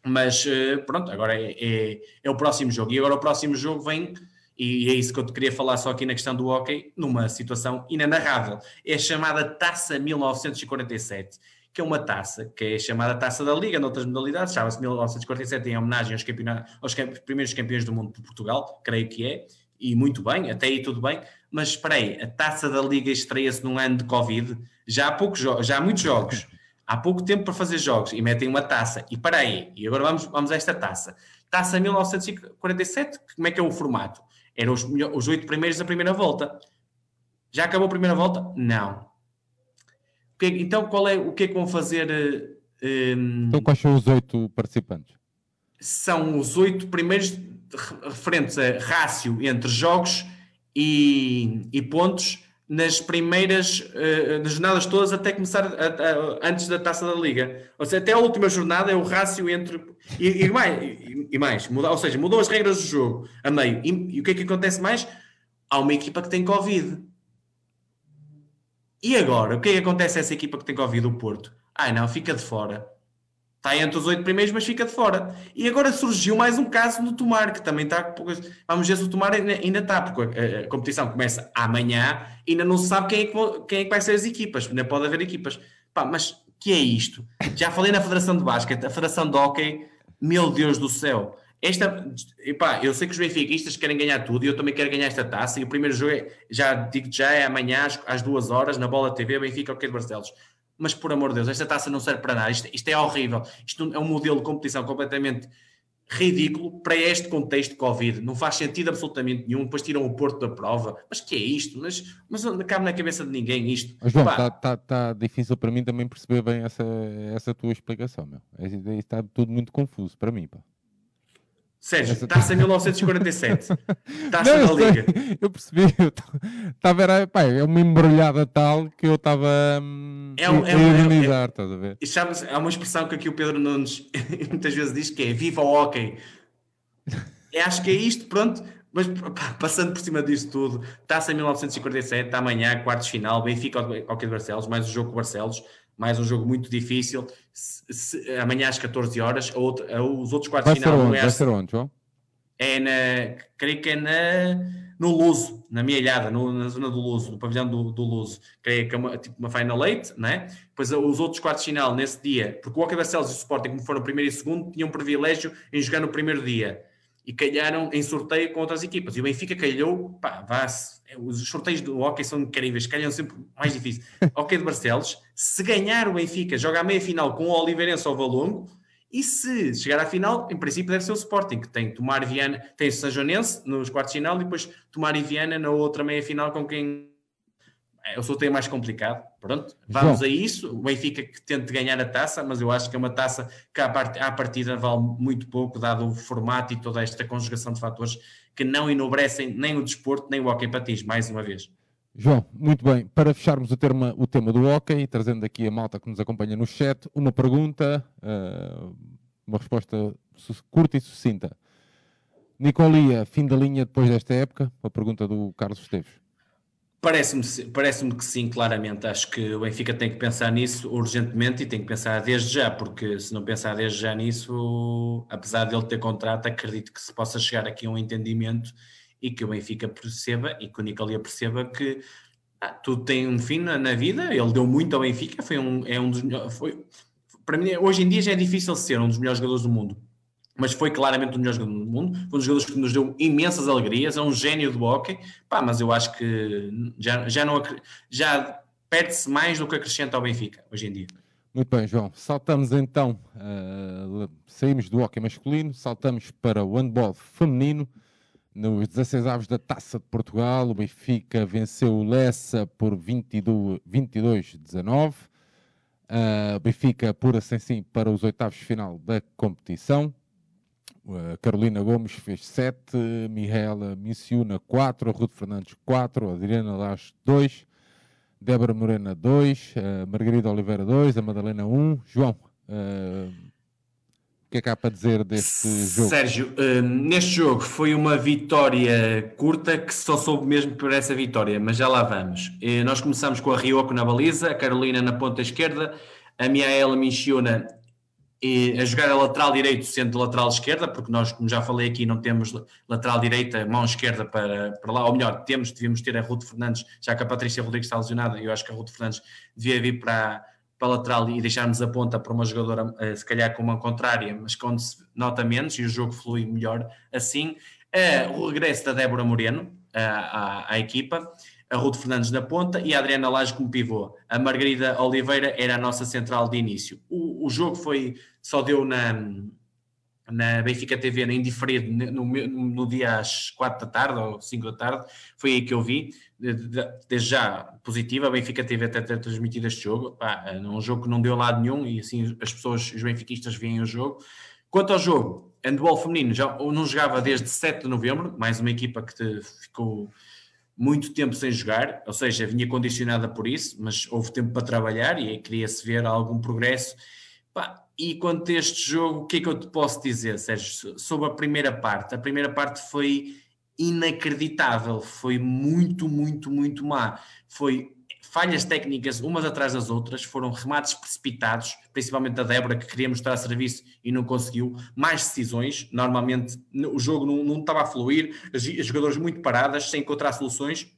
Mas, eh, pronto, agora é, é, é o próximo jogo. E agora o próximo jogo vem, e é isso que eu te queria falar só aqui na questão do hockey, numa situação inenarrável. É a chamada Taça 1947 que é uma taça, que é chamada Taça da Liga, noutras modalidades, chama-se 1947 em homenagem aos, aos primeiros campeões do mundo de Portugal, creio que é, e muito bem, até aí tudo bem, mas espera aí, a Taça da Liga estreia-se num ano de Covid, já há, poucos já há muitos jogos, há pouco tempo para fazer jogos, e metem uma taça, e para aí, e agora vamos, vamos a esta taça. Taça 1947, como é que é o formato? Eram os oito primeiros da primeira volta. Já acabou a primeira volta? Não então, qual é, o que é que vão fazer? Um, ehm, então, quais são os oito participantes? São os oito primeiros referentes a rácio entre jogos e, e pontos nas primeiras uh, nas jornadas todas até começar a, a, antes da taça da liga. Ou seja, até a última jornada é o rácio entre e, e mais, e, e mais muda, ou seja, mudou as regras do jogo a meio. E, e, o que é que acontece mais? Há uma equipa que tem Covid. E agora, o que é que acontece a essa equipa que tem Covid, o Porto? Ah, não, fica de fora. Está entre os oito primeiros, mas fica de fora. E agora surgiu mais um caso no Tomar, que também está. Vamos ver se o Tomar ainda está, porque a, competição começa amanhã ainda não se sabe quem é, que, quem é que vai ser as equipas. Ainda pode haver equipas. Pá, mas que é isto? Já falei na Federação de Basquete, a Federação de Hockey, meu Deus do céu. Esta, epá, eu sei que os benfiquistas querem ganhar tudo e eu também quero ganhar esta taça. E o primeiro jogo, é, já digo já, é amanhã às, às duas horas na Bola TV, Benfica o que de Barcelos. Mas por amor de Deus, esta taça não serve para nada. Isto, isto, é horrível. Isto é um modelo de competição completamente ridículo para este contexto de Covid. Não faz sentido absolutamente nenhum. Depois tiram o Porto da prova. Mas que é isto? Mas, mas não cabe na cabeça de ninguém isto. Mas, João, está tá, tá difícil para mim também perceber bem essa, essa tua explicação. Meu. Está tudo muito confuso para mim. Pá. Sérgio, taça 1947. Taça não, da Liga. eu percebi. Estava, era, pá, é uma embrulhada tal que eu estava hum, é um, é um, é, é, estás a ver? E sabes, há uma expressão que aqui o Pedro Nunes *laughs* muitas vezes diz que é viva o hockey. É, acho que é isto, pronto. Mas pá, passando por cima disso tudo, taça 1947, amanhã, quartos final, Benfica ao de Barcelos, mais o jogo com Barcelos mais um jogo muito difícil. Se, se, amanhã às 14 horas, a outra, a, os outros quartos vai final. Onde? Vai ser onde, João? É na, creio que é na, no Luso, na minha ilhada, no, na zona do Luso, no pavilhão do, do Luso. Creio que é uma, tipo uma Final Eight, né? Depois os outros quartos de final nesse dia, porque o Hockey Barcelos e o Sporting, como foram primeiro e segundo, tinham privilégio em jogar no primeiro dia e calharam em sorteio com outras equipas. E o Benfica calhou, pá, vá-se. Os sorteios do hockey são incríveis, calham sempre mais difícil. *laughs* hockey de Barcelos, se ganhar o Benfica, joga a meia final com o Oliveirense ao Valongo, e se chegar à final, em princípio deve ser o Sporting, que tem Tomar Viana, tem o São Joanense nos quartos de final e depois Tomar e Viana na outra meia final com quem é o sorteio mais complicado. Pronto, vamos João. a isso. O Benfica que tente ganhar a taça, mas eu acho que é uma taça que à partida vale muito pouco, dado o formato e toda esta conjugação de fatores que não enobrecem nem o desporto, nem o hockey patins, mais uma vez. João, muito bem. Para fecharmos o, termo, o tema do hockey, trazendo aqui a malta que nos acompanha no chat, uma pergunta, uh, uma resposta curta e sucinta. Nicolia, fim da linha depois desta época? A pergunta do Carlos Esteves. Parece-me parece que sim, claramente. Acho que o Benfica tem que pensar nisso urgentemente e tem que pensar desde já, porque se não pensar desde já nisso, apesar dele ter contrato, acredito que se possa chegar aqui a um entendimento e que o Benfica perceba e que o Nicolia perceba que ah, tudo tem um fim na, na, vida. Ele deu muito ao Benfica, foi um, é um dos foi, para mim, hoje em dia já é difícil ser um dos melhores jogadores do mundo mas foi claramente o melhor jogador do mundo, foi um dos jogadores que nos deu imensas alegrias, é um gênio do hockey, pá, mas eu acho que já, já, não, já perde-se mais do que acrescenta ao Benfica, hoje em dia. Muito bem, João. Saltamos então, uh, saímos do hockey masculino, saltamos para o handball feminino, nos 16 avos da Taça de Portugal, o Benfica venceu o Lessa por 22-19, uh, o Benfica apura-se assim para os oitavos de final da competição, Carolina Gomes fez 7, Mihaela Missiuna 4, Ruth Fernandes 4, Adriana Lage 2, Débora Morena 2, Margarida Oliveira 2, a Madalena 1. João, uh, o que é que há para dizer deste jogo? Sérgio, uh, neste jogo foi uma vitória curta que só soube mesmo por essa vitória, mas já lá vamos. Uh, nós começamos com a Ryoko na baliza, a Carolina na ponta esquerda, a Mihaela Michiuna e a jogar a lateral direito sendo lateral esquerda, porque nós, como já falei aqui, não temos lateral direita, mão esquerda para, para lá, ou melhor, temos, devíamos ter a Ruth Fernandes, já que a Patrícia Rodrigues está lesionada, eu acho que a Ruth Fernandes devia vir para, para a lateral e deixarmos a ponta para uma jogadora, eh, se calhar com uma contrária, mas quando se nota menos e o jogo flui melhor assim. É, o regresso da Débora Moreno à, à equipa, a Ruth Fernandes na ponta e a Adriana Lage como pivô. A Margarida Oliveira era a nossa central de início. O, o jogo foi, só deu na, na Benfica TV, em diferido, no, no, dia às 4 da tarde ou 5 da tarde, foi aí que eu vi, desde já positiva, a Benfica TV até ter transmitido este jogo, Pá, é um jogo que não deu lado nenhum e assim as pessoas, os benfiquistas veem o jogo. Quanto ao jogo, handball feminino já não jogava desde 7 de novembro, mais uma equipa que ficou muito tempo sem jogar, ou seja, vinha condicionada por isso, mas houve tempo para trabalhar e queria-se ver algum progresso. Pá, e quanto a este jogo, o que é que eu te posso dizer, Sérgio? Sobre a primeira parte, a primeira parte foi inacreditável, foi muito, muito, muito má. Foi falhas técnicas umas atrás das outras, foram remates precipitados, principalmente da Débora, que queria mostrar serviço e não conseguiu, mais decisões, normalmente o jogo não, não estava a fluir, as, jogadoras muito paradas, sem encontrar soluções,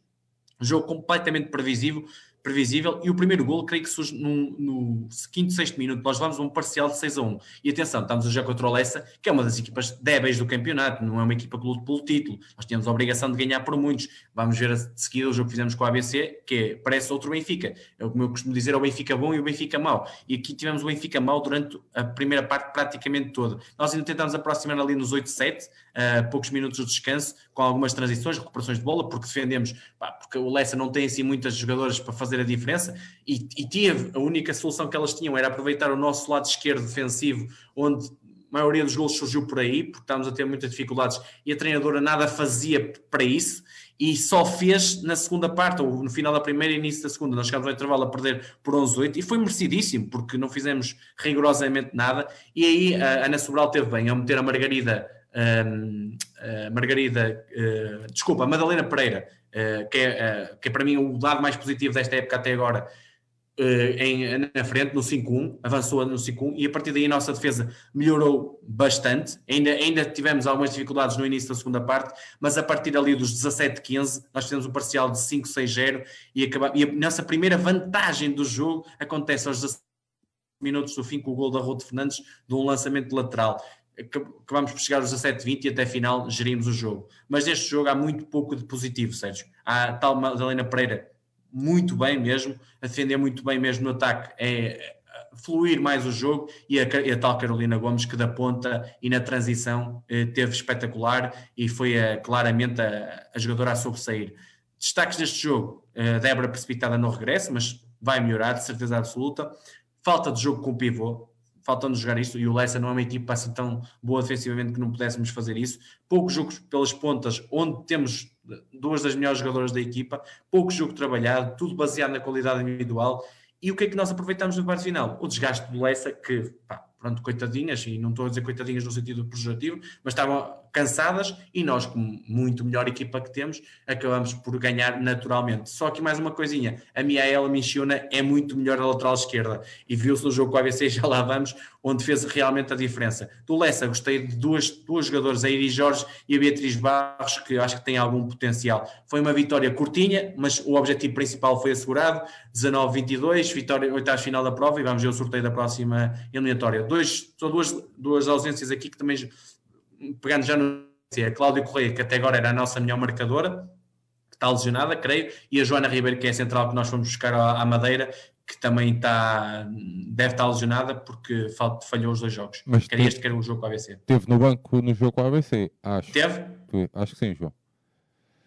jogo completamente previsível, previsível. E o primeiro gol, creio que surge no, no quinto, sexto minuto. Nós vamos um parcial de 6 a 1. E atenção, estamos a jogar contra o que é uma das equipas débeis do campeonato, não é uma equipa que luta pelo título. Nós temos a obrigação de ganhar por muitos. Vamos ver a seguir o jogo que fizemos com a ABC, que é, parece outro Benfica. É o que eu costumo dizer, é o Benfica bom e o Benfica mau. E aqui tivemos o Benfica mau durante a primeira parte praticamente toda. Nós ainda tentámos aproximar ali nos 8-7, uh, poucos minutos de descanso, com algumas transições, recuperações de bola, porque defendemos, pá, porque o Lessa não tem assim muitas jogadoras para fazer a diferença, e, e teve, a única solução que elas tinham era aproveitar o nosso lado esquerdo defensivo, onde a maioria dos gols surgiu por aí, porque estávamos a ter muitas dificuldades, e a treinadora nada fazia para isso, e só fez na segunda parte, ou no final da primeira e início da segunda. Nós chegámos ao intervalo a perder por 11-8 e foi merecidíssimo, porque não fizemos rigorosamente nada. E aí a Ana Sobral teve bem a meter a Margarida uh, Margarida, uh, desculpa, Madalena Pereira, uh, que, é, que é para mim o lado mais positivo desta época até agora, em, na frente, no 5-1, avançou no 5-1 e a partir daí a nossa defesa melhorou bastante. Ainda, ainda tivemos algumas dificuldades no início da segunda parte, mas a partir ali dos 17-15 nós fizemos um parcial de 5-6-0 e, e a nossa primeira vantagem do jogo acontece aos 17 minutos do fim com o gol da Ruth Fernandes de um lançamento lateral acabamos por chegar aos 17-20 e até final gerimos o jogo. Mas neste jogo há muito pouco de positivo, Sérgio. Há tal Madalena Pereira muito bem mesmo, a defender muito bem mesmo no ataque, é fluir mais o jogo e a, e a tal Carolina Gomes que da ponta e na transição eh, teve espetacular e foi a, claramente a, a, jogadora a sobressair. Destaques deste jogo, a Débora precipitada no regresso, mas vai melhorar de certeza absoluta. Falta de jogo com o pivô, faltando jogar isto, e o Leicester não é uma equipa assim tão boa defensivamente que não pudéssemos fazer isso. Poucos jogos pelas pontas, onde temos duas das melhores jogadoras da equipa, pouco jogo trabalhado, tudo baseado na qualidade individual. E o que é que nós aproveitamos no parte final? O desgaste do Leicester, que, pá, pronto, coitadinhas, e não estou a dizer coitadinhas no sentido pejorativo, mas estavam cansadas e nós, como muito melhor equipa que temos, acabamos por ganhar naturalmente. Só que mais uma coisinha, a Miaela Michiona é muito melhor na lateral esquerda e viu-se no jogo com a ABC, *laughs* já lá vamos, onde fez realmente a diferença. Do Lessa, gostei de duas, duas jogadoras, a Iris Jorge e a Beatriz Barros, que eu acho que têm algum potencial. Foi uma vitória curtinha, mas o objetivo principal foi assegurado, 19-22, vitória, oitavos final da prova e vamos ver o sorteio da próxima eliminatória. Dois, só duas, duas ausências aqui que também pegando já no. A Cláudia Correia, que até agora era a nossa melhor marcadora, que está lesionada, creio, e a Joana Ribeiro, que é a central que nós fomos buscar à Madeira, que também está, deve estar lesionada porque falhou os dois jogos. Mas quer este, quer o jogo com a ABC. Teve no banco no jogo com a ABC, acho. Teve? Acho que sim, João.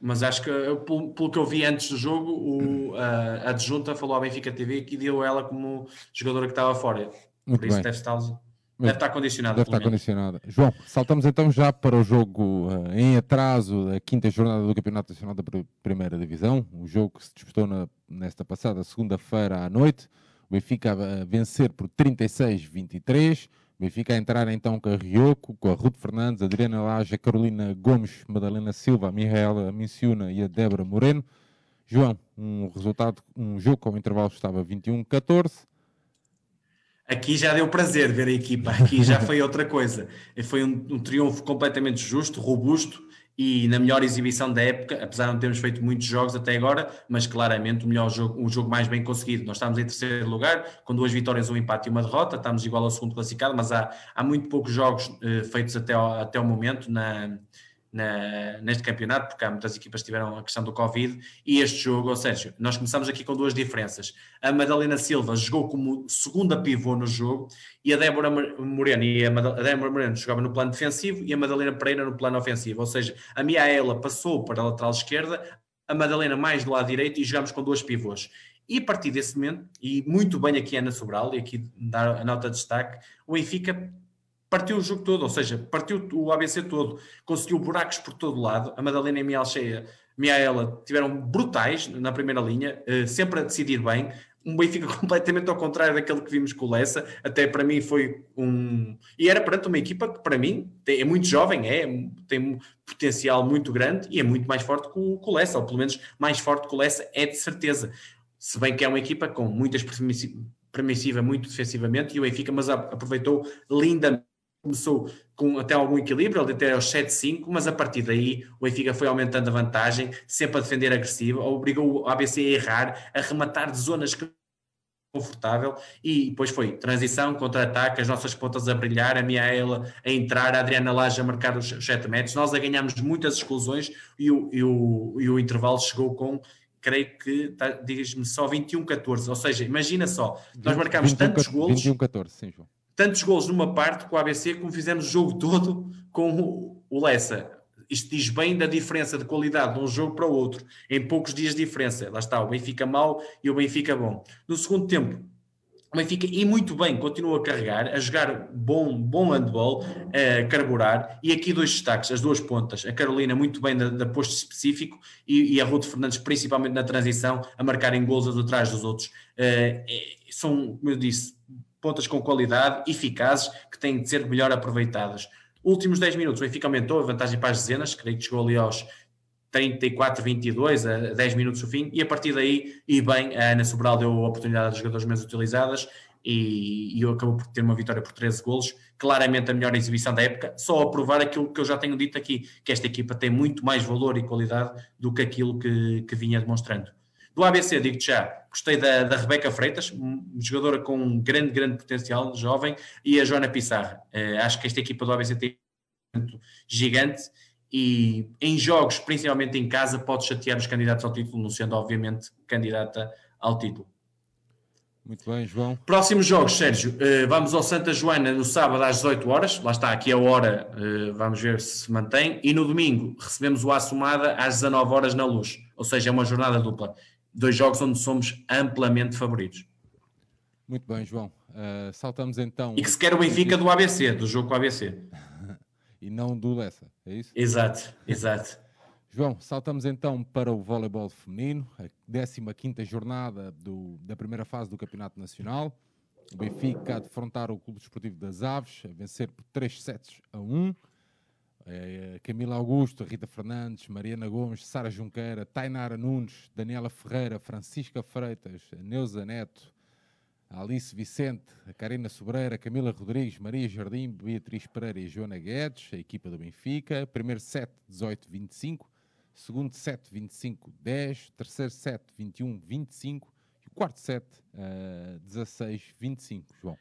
Mas acho que, pelo, pelo que eu vi antes do jogo, o, a, adjunta falou à Benfica TV que deu ela como jogadora que estava fora. Muito Por isso bem. deve estar Deve estar condicionada. Deve estar condicionada. João, saltamos então já para o jogo uh, em atraso da quinta jornada do Campeonato Nacional da Primeira Divisão, o jogo que se disputou na, nesta passada segunda-feira à noite. O Benfica a vencer por 36-23. O Benfica a entrar então com a Rioco, com a Ruth Fernandes, a Adriana Laje, a Carolina Gomes, Madalena Silva, a Mihaela Minciuna e a Débora Moreno. João, um resultado, um jogo com o intervalo estava 21-14. Aqui já deu prazer ver a equipa, aqui já foi outra coisa. Foi um, um, triunfo completamente justo, robusto e na melhor exibição da época, apesar de não termos feito muitos jogos até agora, mas claramente o melhor jogo, o jogo mais bem conseguido. Nós estamos em terceiro lugar, com duas vitórias, um empate e uma derrota, estamos igual ao segundo classificado, mas há, há muito poucos jogos uh, feitos até, ao, até o momento na, na, neste campeonato, porque há muitas equipas que tiveram a questão do Covid, e este jogo, ou seja, nós começamos aqui com duas diferenças. A Madalena Silva jogou como segunda pivô no jogo, e a Débora Moreno, e a, Débora Moreno jogava no plano defensivo, e a Madalena Pereira no plano ofensivo, ou seja, a Miaela passou para a lateral esquerda, a Madalena mais do lado direito, e jogamos com duas pivôs. E a partir desse momento, e muito bem aqui Ana Sobral, e aqui dar a nota de destaque, o Benfica partiu o jogo todo, ou seja, partiu o ABC todo, conseguiu buracos por todo lado. A Madalena e a Mialcheia, Miaela tiveram brutais na primeira linha, eh, sempre a decidir bem. Um Benfica *laughs* completamente ao contrário daquele que vimos com o Lessa, até para mim foi um. E era perante uma equipa que, para mim, é muito jovem, é, tem um potencial muito grande e é muito mais forte que o, que o Lessa, ou pelo menos mais forte que o Lessa, é de certeza. Se bem que é uma equipa com muitas permissiva, muito defensivamente, e o Benfica, mas aproveitou lindamente começou com até algum equilíbrio, ele até aos 7-5, mas a partir daí o Benfica foi aumentando a vantagem, sempre a defender agressivo, obrigou o ABC a errar, a rematar de zonas que confortável e depois foi transição, contra-ataque, as nossas pontas a brilhar, a Miaela a entrar, a Adriana Laje a marcar os 7 metros, nós a ganhámos muitas exclusões e o, e o, e o intervalo chegou com creio que tá, diz-me só 21-14, ou seja, imagina só, nós marcámos 21, tantos golos. 21-14, sim João tantos gols numa parte com o ABC como fizemos o jogo todo com o Lessa. Isto diz bem da diferença de qualidade de um jogo para o outro, em poucos dias de diferença. Lá está, o Benfica mau e o Benfica bom. No segundo tempo, o Benfica, e muito bem, continua a carregar, a jogar bom, bom handball, a carburar, e aqui dois destaques, as duas pontas, a Carolina muito bem da, da posto específico e, e, a Ruth Fernandes principalmente na transição, a marcarem gols atrás dos outros. Uh, são, como eu disse, pontas com qualidade, eficazes, que têm de ser melhor aproveitadas. Últimos 10 minutos, o Benfica aumentou a vantagem para as dezenas, creio que chegou ali aos 34-22, a 10 minutos do fim, e a partir daí, e bem, a Ana Sobral deu a oportunidade aos jogadores menos utilizadas e, e acabou por ter uma vitória por 13 golos, claramente a melhor exibição da época, só a provar aquilo que eu já tenho dito aqui, que esta equipa tem muito mais valor e qualidade do que aquilo que, que vinha demonstrando. Do ABC, digo-te já, gostei da, da Rebeca Freitas, jogadora com um grande, grande potencial, jovem, e a Joana Pissarra. Uh, acho que esta equipa do ABC tem um gigante e em jogos, principalmente em casa, pode chatear os candidatos ao título, não sendo, obviamente, candidata ao título. Muito bem, João. Próximos jogos, Sérgio. Uh, vamos ao Santa Joana no sábado às 18 horas. Lá está, aqui a hora, uh, vamos ver se se mantém. E no domingo recebemos o Assumada às 19 horas na luz. Ou seja, é uma jornada dupla. Dois jogos onde somos amplamente favoritos. Muito bem, João. Uh, saltamos então. E que se quer o Benfica do ABC, do jogo com o ABC. *laughs* e não do Lessa, é isso? Exato, exato. João, saltamos então para o voleibol feminino, a 15 jornada do, da primeira fase do Campeonato Nacional. O Benfica a defrontar o Clube Desportivo das Aves, a vencer por 3 sets a 1. É, Camila Augusto, Rita Fernandes, Mariana Gomes, Sara Junqueira, Tainara Nunes, Daniela Ferreira, Francisca Freitas, Neuza Neto, Alice Vicente, Karina Sobreira, Camila Rodrigues, Maria Jardim, Beatriz Pereira e Joana Guedes, a equipa do Benfica. Primeiro set, 18-25 segundo set 25-10, terceiro set 21-25 e o quarto set uh, eh, 16-25, João.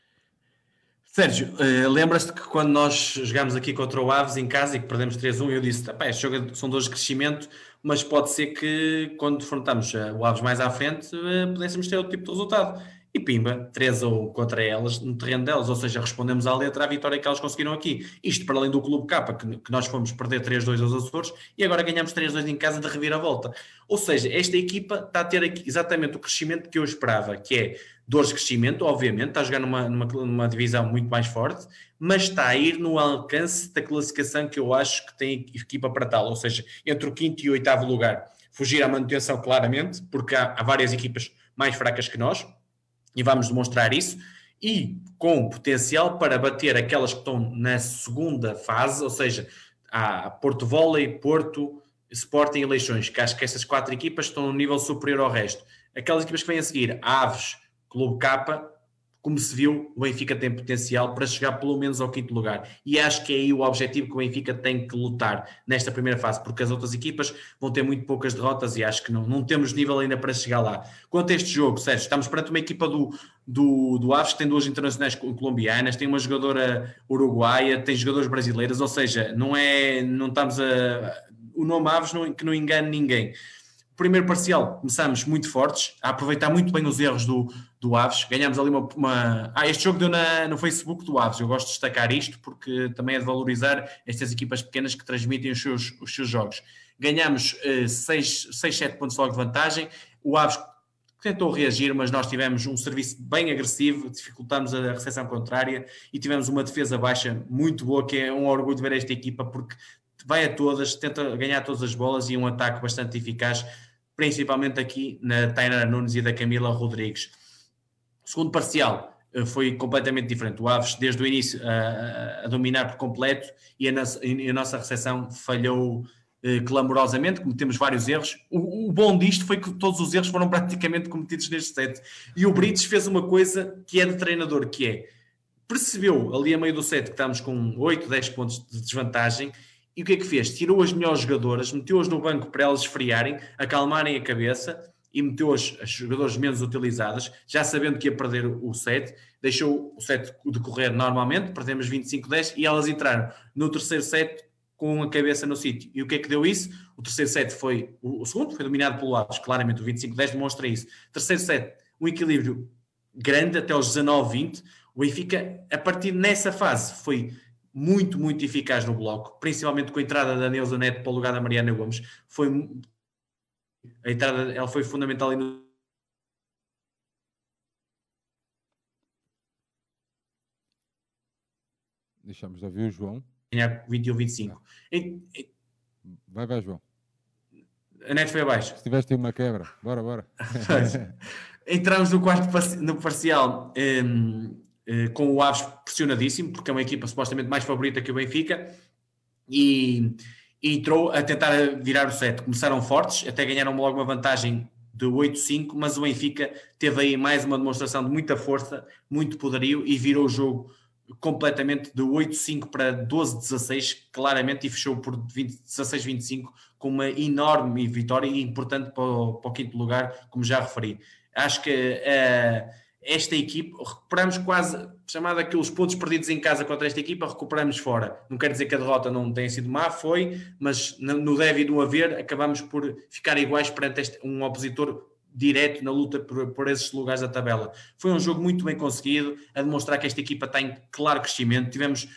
Sérgio, uh, lembras-te que quando nós jogámos aqui contra o Aves em casa e que perdemos 3-1, eu disse, este jogo são dois de crescimento, mas pode ser que quando defrontamos uh, o Aves mais à frente, uh, pudéssemos ter outro tipo de resultado e pimba, 3 ou contra elas no terreno delas, ou seja, respondemos à letra à vitória que elas conseguiram aqui. Isto para além do Clube K, que, que nós fomos perder 3-2 aos Açores e agora ganhamos 3-2 em casa de reviravolta. Ou seja, esta equipa está a ter aqui exatamente o crescimento que eu esperava, que é dores de crescimento, obviamente, está a jogar numa, numa, numa divisão muito mais forte, mas está a ir no alcance da classificação que eu acho que tem equipa para tal, ou seja, entre o quinto e o oitavo lugar. Fugir à manutenção, claramente, porque há, há várias equipas mais fracas que nós, e vamos demonstrar isso, e com potencial para bater aquelas que estão na segunda fase, ou seja, a Porto Volley, Porto, Sporting e Leixões, que acho que essas quatro equipas estão no nível superior ao resto. Aquelas equipas que vêm a seguir, Aves, Clube K, como se viu, o Benfica tem potencial para chegar pelo menos ao quinto lugar. E acho que é aí o objetivo que o Benfica tem que lutar nesta primeira fase, porque as outras equipas vão ter muito poucas derrotas e acho que não, não temos nível ainda para chegar lá. Quanto a este jogo, Sérgio, estamos perante uma equipa do, do, do Aves que tem duas internacionais colombianas, tem uma jogadora uruguaia, tem jogadores brasileiros, ou seja, não é, não estamos a. O nome Aves não, que não engane ninguém primeiro parcial começamos muito fortes, a aproveitar muito bem os erros do, do Aves. Ganhámos ali uma, uma. Ah, este jogo deu na, no Facebook do Aves. Eu gosto de destacar isto porque também é de valorizar estas equipas pequenas que transmitem os seus, os seus jogos. Ganhámos 6, uh, 7 pontos logo de vantagem. O Aves tentou reagir, mas nós tivemos um serviço bem agressivo, dificultámos a recepção contrária e tivemos uma defesa baixa muito boa, que é um orgulho de ver esta equipa, porque vai a todas, tenta ganhar todas as bolas e um ataque bastante eficaz principalmente aqui na Tainara Nunes e da Camila Rodrigues. O segundo parcial eh, foi completamente diferente. O Aves, desde o início, a, a dominar por completo e a, nossa, a nossa recepção falhou eh, clamorosamente, cometemos vários erros. O, o, bom disto foi que todos os erros foram *laughs* praticamente cometidos neste set. E o Brites fez uma coisa que é de treinador, que é percebeu ali a meio do set que estamos com 8, 10 pontos de desvantagem e o que é que fez? Tirou as melhores jogadoras, meteu-as no banco para elas esfriarem, acalmarem a cabeça e meteu as, as jogadoras menos utilizadas, já sabendo que ia perder o set, deixou o set decorrer normalmente, perdemos 25-10 e elas entraram no terceiro set com a cabeça no sítio. E o que é que deu isso? O terceiro set foi, o, o segundo foi dominado pelo Aves, claramente o 25-10 demonstra isso. Terceiro set, um equilíbrio grande até os 19-20. O Benfica, a partir nessa fase, foi muito, muito eficaz no bloco, principalmente com a entrada da Neuza Neto para o lugar da Mariana Gomes. Foi a entrada, ela foi fundamental no Deixamos de ouvir o João. Ganhar 21, 25. Vai, vai, João. A net foi abaixo. Se tiveste uma quebra, bora, bora. *laughs* Entramos no quarto no parcial. Um, com o Aves pressionadíssimo, porque é uma equipa supostamente mais favorita que o Benfica, e, e entrou a tentar virar o set. Começaram fortes, até ganharam logo uma vantagem de 8-5, mas o Benfica teve aí mais uma demonstração de muita força, muito poderio e virou o jogo completamente de 8-5 para 12-16, claramente, e fechou por 16-25 com uma enorme vitória e importante para o, para o, quinto lugar, como já referi. Acho que uh, esta equipa, recuperamos quase, chamada aqueles pontos perdidos em casa contra esta equipa, recuperamos fora. Não quer dizer que a derrota não tenha sido má, foi, mas no deve e no haver, acabamos por ficar iguais perante este, um opositor direto na luta por, por, esses lugares da tabela. Foi um jogo muito bem conseguido, a demonstrar que esta equipa está em claro crescimento. Tivemos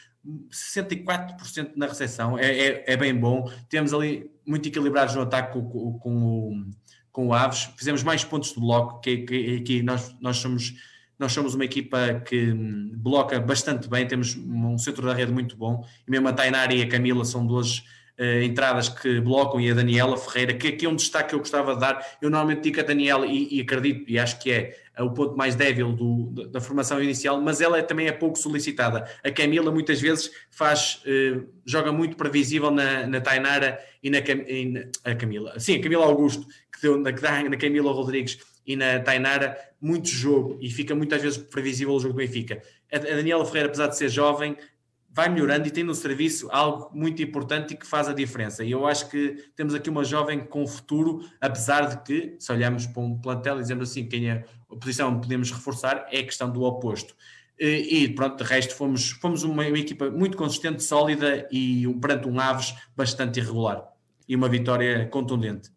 64% na recepção, é, é, é, bem bom. Tivemos ali muito equilibrados no ataque com, com, com, o, com o Aves. Fizemos mais pontos de bloco, que, que, nós, nós somos nós somos uma equipa que bloca bastante bem, temos um centro da rede muito bom, e mesmo a Tainara e a Camila são duas uh, entradas que blocam e a Daniela Ferreira, que aqui é um destaque que eu gostava de dar. Eu normalmente digo a Daniela e, e acredito, e acho que é, é o ponto mais débil do, da formação inicial, mas ela é, também é pouco solicitada. A Camila muitas vezes faz, uh, joga muito previsível na, na Tainara e na, e na a Camila. Sim, a Camila Augusto, que deu na, na Camila Rodrigues e na Tainara muito jogo e fica muitas vezes previsível o jogo do Benfica. A Daniela Ferreira, apesar de ser jovem, vai melhorando e tem no serviço algo muito importante e que faz a diferença. E eu acho que temos aqui uma jovem com futuro, apesar de que, se olharmos para um plantel e dizemos assim, quem é a posição podemos reforçar é a questão do oposto. E, pronto, de resto, fomos, fomos uma, uma equipa muito consistente, sólida e perante um Aves bastante irregular. E uma vitória contundente.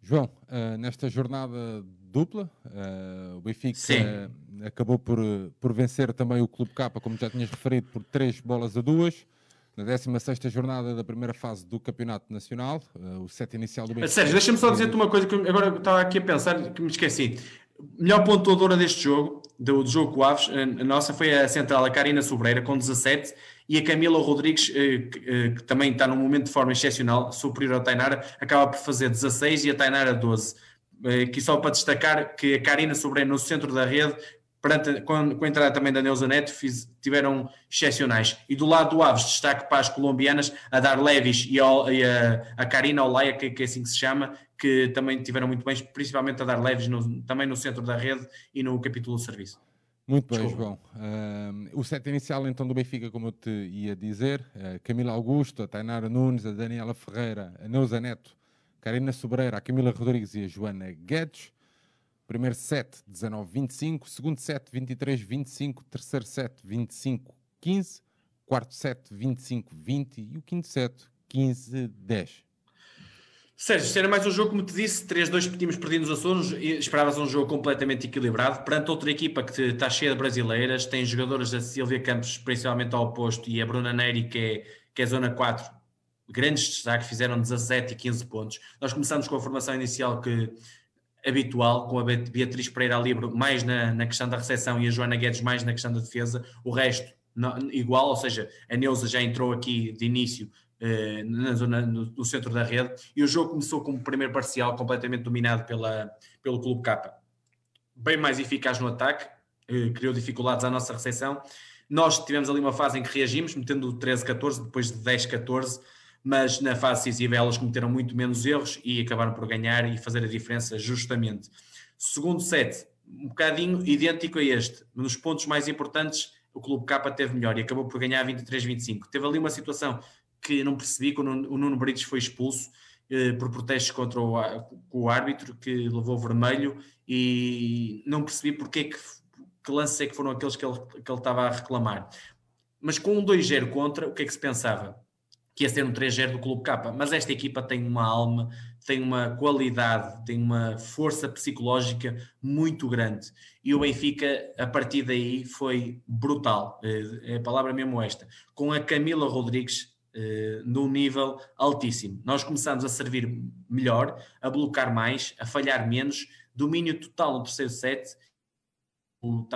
João, uh, nesta jornada dupla. Uh, o Benfica uh, acabou por, por vencer também o Clube K, como já tinhas referido, por 3 bolas a 2. Na 16 jornada da primeira fase do Campeonato Nacional, uh, o set inicial do Benfica. Sérgio, deixa-me só dizer-te uma coisa que agora estava aqui a pensar que me esqueci. Melhor pontuadora deste jogo, do, do jogo com o Aves, a nossa foi a central, a Karina Sobreira, com 17, e a Camila Rodrigues, que, que também está num momento de forma excepcional, superior ao Tainara, acaba por fazer 16 e a Tainara 12. Eh, aqui só para destacar que a Karina Sobreno no centro da rede, perante, com, com a entrada também da Neuza Neto, fiz, tiveram excepcionais. E do lado do Aves, destaque para as colombianas, a Dar Levis e, a, e a, a Karina Olaia, que, que é assim que se chama, que também tiveram muito bem, principalmente a Dar Levis no, também no centro da rede e no capítulo do serviço. Muito bem, João. Uh, o set inicial então do Benfica, como eu te ia dizer, uh, Camila Augusto, a Tainara Nunes, a Daniela Ferreira, a Neuza Neto, Karina Sobreira, a Camila Rodrigues e a Joana Guedes. Primeiro set, 19-25. Segundo set, 23-25. Terceiro set, 25-15. Quarto set, 25-20. E o quinto set, 15-10. Sérgio, isto era mais um jogo, como te disse, 3-2 tínhamos perdido nos Açores esperavas um jogo completamente equilibrado perante outra equipa que está cheia de brasileiras, tem jogadoras da Silvia Campos, principalmente ao oposto, e a Bruna Neri, que é, que é zona 4, grandes destaques, fizeram 17 e 15 pontos. Nós começamos com a formação inicial que habitual, com a Beatriz Pereira Livre mais na, na questão da recepção e a Joana Guedes mais na questão da defesa, o resto não, igual, ou seja, a Neuza já entrou aqui de início eh, na zona, no, no, centro da rede, e o jogo começou como primeiro parcial completamente dominado pela, pelo Clube K. Bem mais eficaz no ataque, eh, criou dificuldades à nossa recepção. Nós tivemos ali uma fase em que reagimos, metendo 13-14, depois de 10-14, mas na fase decisiva elas cometeram muito menos erros e acabaram por ganhar e fazer a diferença justamente. Segundo set, um bocadinho idêntico a este, nos pontos mais importantes o Clube K teve melhor e acabou por ganhar 23-25. Teve ali uma situação que não percebi, quando o Nuno Brites foi expulso eh, por protestos contra o, o, árbitro, que levou vermelho, e não percebi porque é que, que lances é que foram aqueles que ele, que ele estava a reclamar. Mas com um 2-0 contra, o que é que se pensava? Que ia ser um 3-0 do Clube K, mas esta equipa tem uma alma, tem uma qualidade, tem uma força psicológica muito grande. E o Benfica, a partir daí, foi brutal. É, é a palavra mesmo esta. Com a Camila Rodrigues eh, num nível altíssimo. Nós começamos a servir melhor, a bloquear mais, a falhar menos, domínio total no terceiro set,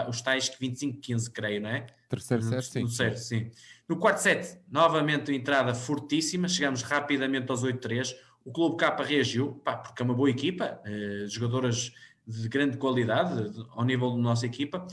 os tais 25-15, creio, não é? Terceiro set, sim. No, terceiro, sim. No quarto set, novamente entrada fortíssima, chegamos rapidamente aos 8-3. O Clube K reagiu, pá, porque é uma boa equipa, eh, jogadoras de grande qualidade ao nível da nossa equipa,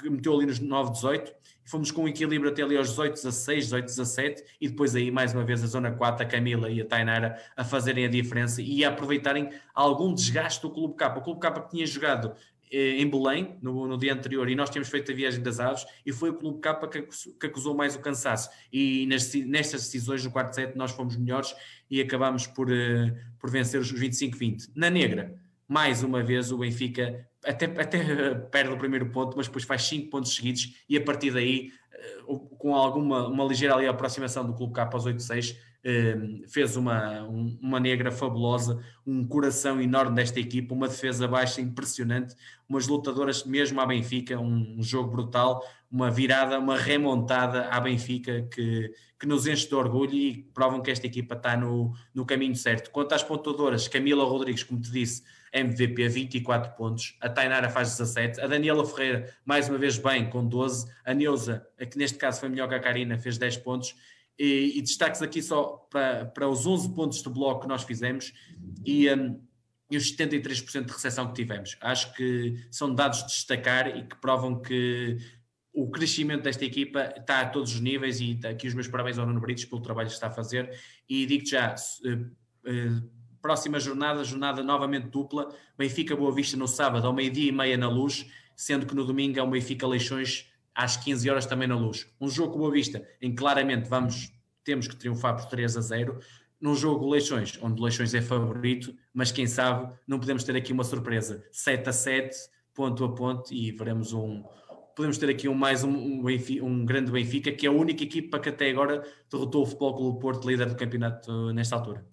que meteu ali nos 9-18 fomos com um equilíbrio até ali aos 18, 16, 18, 17 e depois aí mais uma vez a zona 4, a Camila e a Tainara a fazerem a diferença e a aproveitarem algum desgaste do Clube K. O Clube K que tinha jogado em Belém no, no, dia anterior e nós tínhamos feito a viagem das aves e foi o Clube K que, acusou mais o cansaço e nas, nestas decisões no quarto set nós fomos melhores e acabámos por, uh, por vencer os 25-20. Na negra, mais uma vez o Benfica até, até perde o primeiro ponto, mas depois faz 5 pontos seguidos e a partir daí, eh, com alguma uma ligeira ali aproximação do Clube K aos 8-6, eh, fez uma, uma negra fabulosa, um coração enorme desta equipa, uma defesa baixa impressionante, umas lutadoras mesmo à Benfica, um, jogo brutal, uma virada, uma remontada à Benfica que, que nos enche de orgulho e provam que esta equipa está no, no caminho certo. Quanto às pontuadoras, Camila Rodrigues, como te disse, MVP 24 pontos, a Tainara faz 17, a Daniela Ferreira mais uma vez bem com 12, a Neuza, que neste caso foi melhor que a Karina, fez 10 pontos e, e destaques aqui só para, para os 11 pontos de bloco que nós fizemos e, um, e os 73% de recepção que tivemos. Acho que são dados de destacar e que provam que o crescimento desta equipa está a todos os níveis e aqui os meus parabéns ao Nuno Brites pelo trabalho que está a fazer e digo já, uh, uh, próxima jornada, jornada novamente dupla, Benfica Boa Vista no sábado ao meio-dia e meia na luz, sendo que no domingo é o Benfica Leixões às 15 horas também na luz. Um jogo Boa Vista em claramente vamos, temos que triunfar por 3 a 0, num jogo Leixões, onde Leixões é favorito, mas quem sabe não podemos ter aqui uma surpresa, 7 a 7, ponto a ponto, e veremos um, podemos ter aqui um, mais um, um, Benfica, um, grande Benfica, que é a única equipa que até agora derrotou o Futebol Clube Porto, líder do campeonato nesta altura.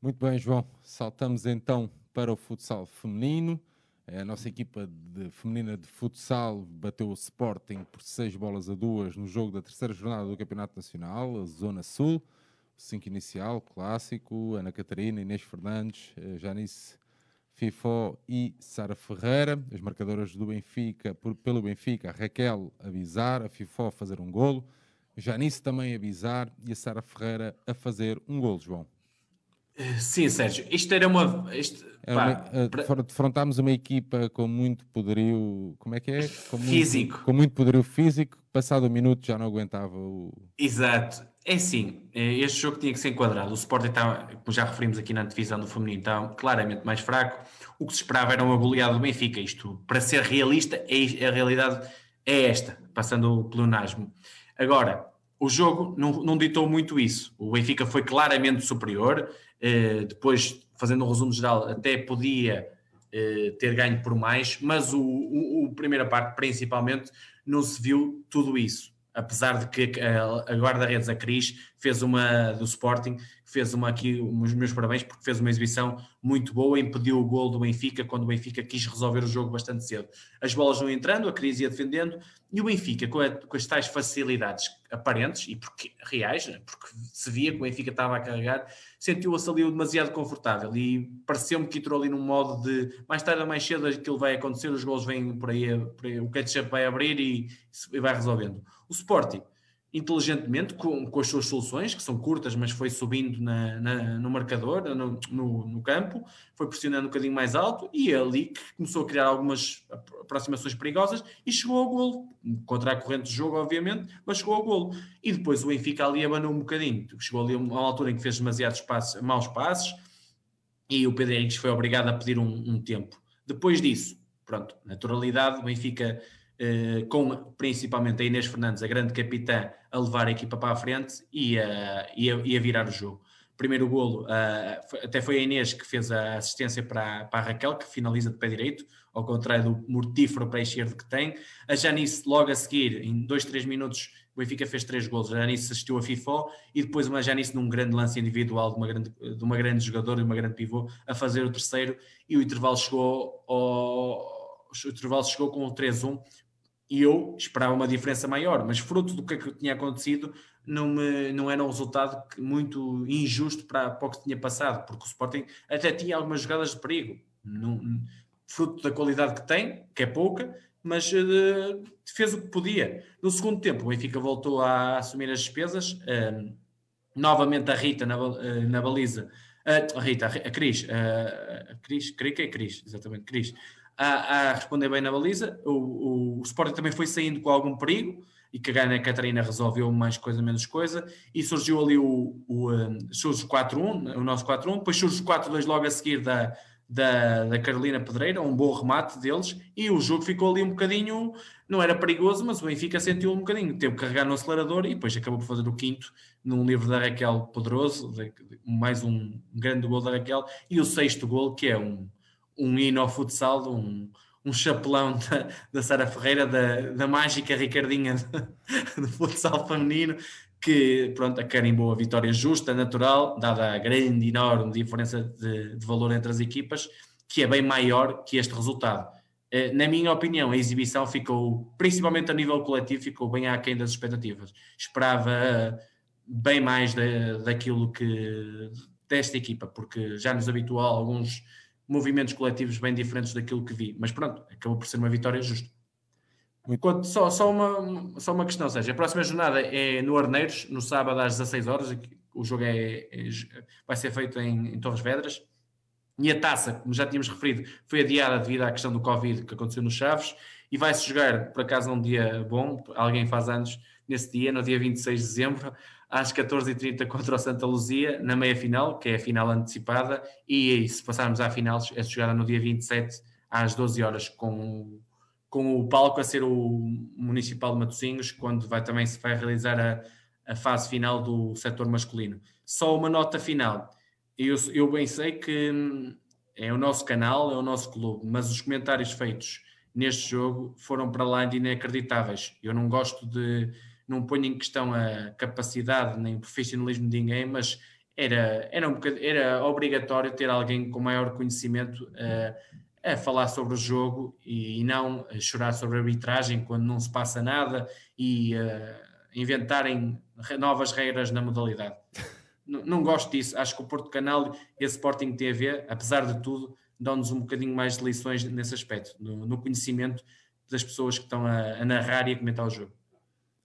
Muito bem, João. Saltamos então para o futsal feminino. A nossa equipa de, feminina de futsal bateu o Sporting por 6 bolas a 2 no jogo da terceira jornada do Campeonato Nacional, Zona Sul. 5 inicial, clássico, Ana Catarina, Inês Fernandes, eh, Janice Fifó e Sara Ferreira. As marcadoras do Benfica, por, pelo Benfica, a Raquel a bizar, a Fifó a fazer um golo, Janice também a bizar e a Sara Ferreira a fazer um golo, João. Sim, Sérgio, isto era uma. Isto, pá, uma defrontámos uma equipa com muito poderio. Como é que é? Com físico. Muito, com muito poderio físico, passado um minuto já não aguentava o. Exato. É sim, é, este jogo tinha que ser enquadrado. O Sporting está, como já referimos aqui na divisão do feminino, está claramente mais fraco. O que se esperava era uma goleada do Benfica. Isto, para ser realista, é, a realidade é esta, passando o pleonasmo. Agora, o jogo não, não ditou muito isso. O Benfica foi claramente superior. Eh, depois, fazendo um resumo geral, até podia eh, ter ganho por mais, mas o, o, o, primeira parte, principalmente, não se viu tudo isso. Apesar de que a, a guarda-redes, a Cris, fez uma do Sporting, fez uma aqui, os meus parabéns, porque fez uma exibição muito boa, impediu o gol do Benfica quando o Benfica quis resolver o jogo bastante cedo. As bolas não entrando, a Cris ia defendendo, e o Benfica, com, a, com, as tais facilidades aparentes e porque, reais, né, porque se via que o Benfica estava a carregar, sentiu-se ali demasiado confortável e pareceu-me que entrou ali num modo de mais tarde ou mais cedo aquilo vai acontecer, os gols vêm por aí, por aí o ketchup vai abrir e, e vai resolvendo. O Sporting inteligentemente com, com as suas soluções, que são curtas, mas foi subindo na, na, no marcador, no, no, no, campo, foi pressionando um bocadinho mais alto e é ali que começou a criar algumas aproximações perigosas e chegou ao golo, contra a corrente de jogo, obviamente, mas chegou ao golo. E depois o Benfica ali abanou um bocadinho, chegou ali a uma altura em que fez demasiados passos, maus passos e o Pedro Henriques foi obrigado a pedir um, um tempo. Depois disso, pronto, naturalidade, o Benfica com principalmente a Inês Fernandes, a grande capitã, a levar a equipa para a frente e a, e a, e a virar o jogo. Primeiro golo, uh, até foi a Inês que fez a assistência para, para a Raquel, que finaliza de pé direito, ao contrário do mortífero pé esquerdo que tem. A Janice, logo a seguir, em dois, três minutos, o Benfica fez três golos. A Janice assistiu a FIFO e depois uma Janice num grande lance individual de uma grande, de uma grande jogadora e uma grande pivô a fazer o terceiro e o intervalo chegou ao, o intervalo chegou com o 3-1 e eu esperava uma diferença maior, mas fruto do que, é que tinha acontecido, não, me, não era um resultado muito injusto para, para o que tinha passado, porque o Sporting até tinha algumas jogadas de perigo, não, fruto da qualidade que tem, que é pouca, mas uh, fez o que podia. No segundo tempo, o Benfica voltou a assumir as despesas, uh, novamente a Rita na, uh, na baliza, a Rita, a Cris, a Cris, creio que é Cris, exatamente, Cris, a, a responder bem na baliza. O, o, o, Sporting também foi saindo com algum perigo. e que a Ana Catarina resolveu mais coisa menos coisa e surgiu ali o, o um, surge 4-1, o nosso 4-1, depois surge o 4-2 logo a seguir da, da, da Carolina Pedreira, um bom remate deles e o jogo ficou ali um bocadinho, não era perigoso, mas o Benfica sentiu um bocadinho, teve que carregar no acelerador e depois acabou por fazer o quinto num livro da Raquel poderoso, mais um grande gol da Raquel e o sexto gol que é um, um hino ao futsal, um um chapelão *laughs* da, da Sara Ferreira, da, da mágica Ricardinha *laughs* do futsal feminino, que pronto, a vitória justa, natural, dada a grande, enorme diferença de, de, valor entre as equipas, que é bem maior que este resultado. Eh, na minha opinião, a exibição ficou, principalmente a nível coletivo, ficou bem aquém das expectativas. Esperava bem mais da, daquilo que desta equipa, porque já nos habituou a alguns movimentos coletivos bem diferentes daquilo que vi. Mas pronto, acabou por ser uma vitória justa. Quanto, só, só, uma, só uma questão, seja, a próxima jornada é no Arneiros, no sábado às 16 horas, o jogo é, é vai ser feito em, em, Torres Vedras, e a taça, como já tínhamos referido, foi adiada devido à questão do Covid que aconteceu nos Chaves, e vai-se jogar, por acaso, um dia bom, alguém faz anos nesse dia, no dia 26 de dezembro, às 14h30 contra o Santa Luzia, na meia-final, que é a final antecipada, e se passarmos à final, é jogada no dia 27 às 12 horas com, com o palco a ser o Municipal de Matosinhos, quando vai, também se vai realizar a, a fase final do setor masculino. Só uma nota final. Eu, eu bem sei que hum, é o nosso canal, é o nosso clube, mas os comentários feitos neste jogo foram para lá de inacreditáveis. Eu não gosto de não ponho em questão a capacidade nem o profissionalismo de ninguém, mas era, era, um era obrigatório ter alguém com maior conhecimento uh, a falar sobre o jogo e, e, não chorar sobre a arbitragem quando não se passa nada e uh, inventarem novas regras na modalidade. não, não gosto disso. Acho que o Porto Canal e a Sporting TV, apesar de tudo, dão-nos um bocadinho mais de lições nesse aspecto, no, no conhecimento das pessoas que estão a, a narrar e a comentar o jogo.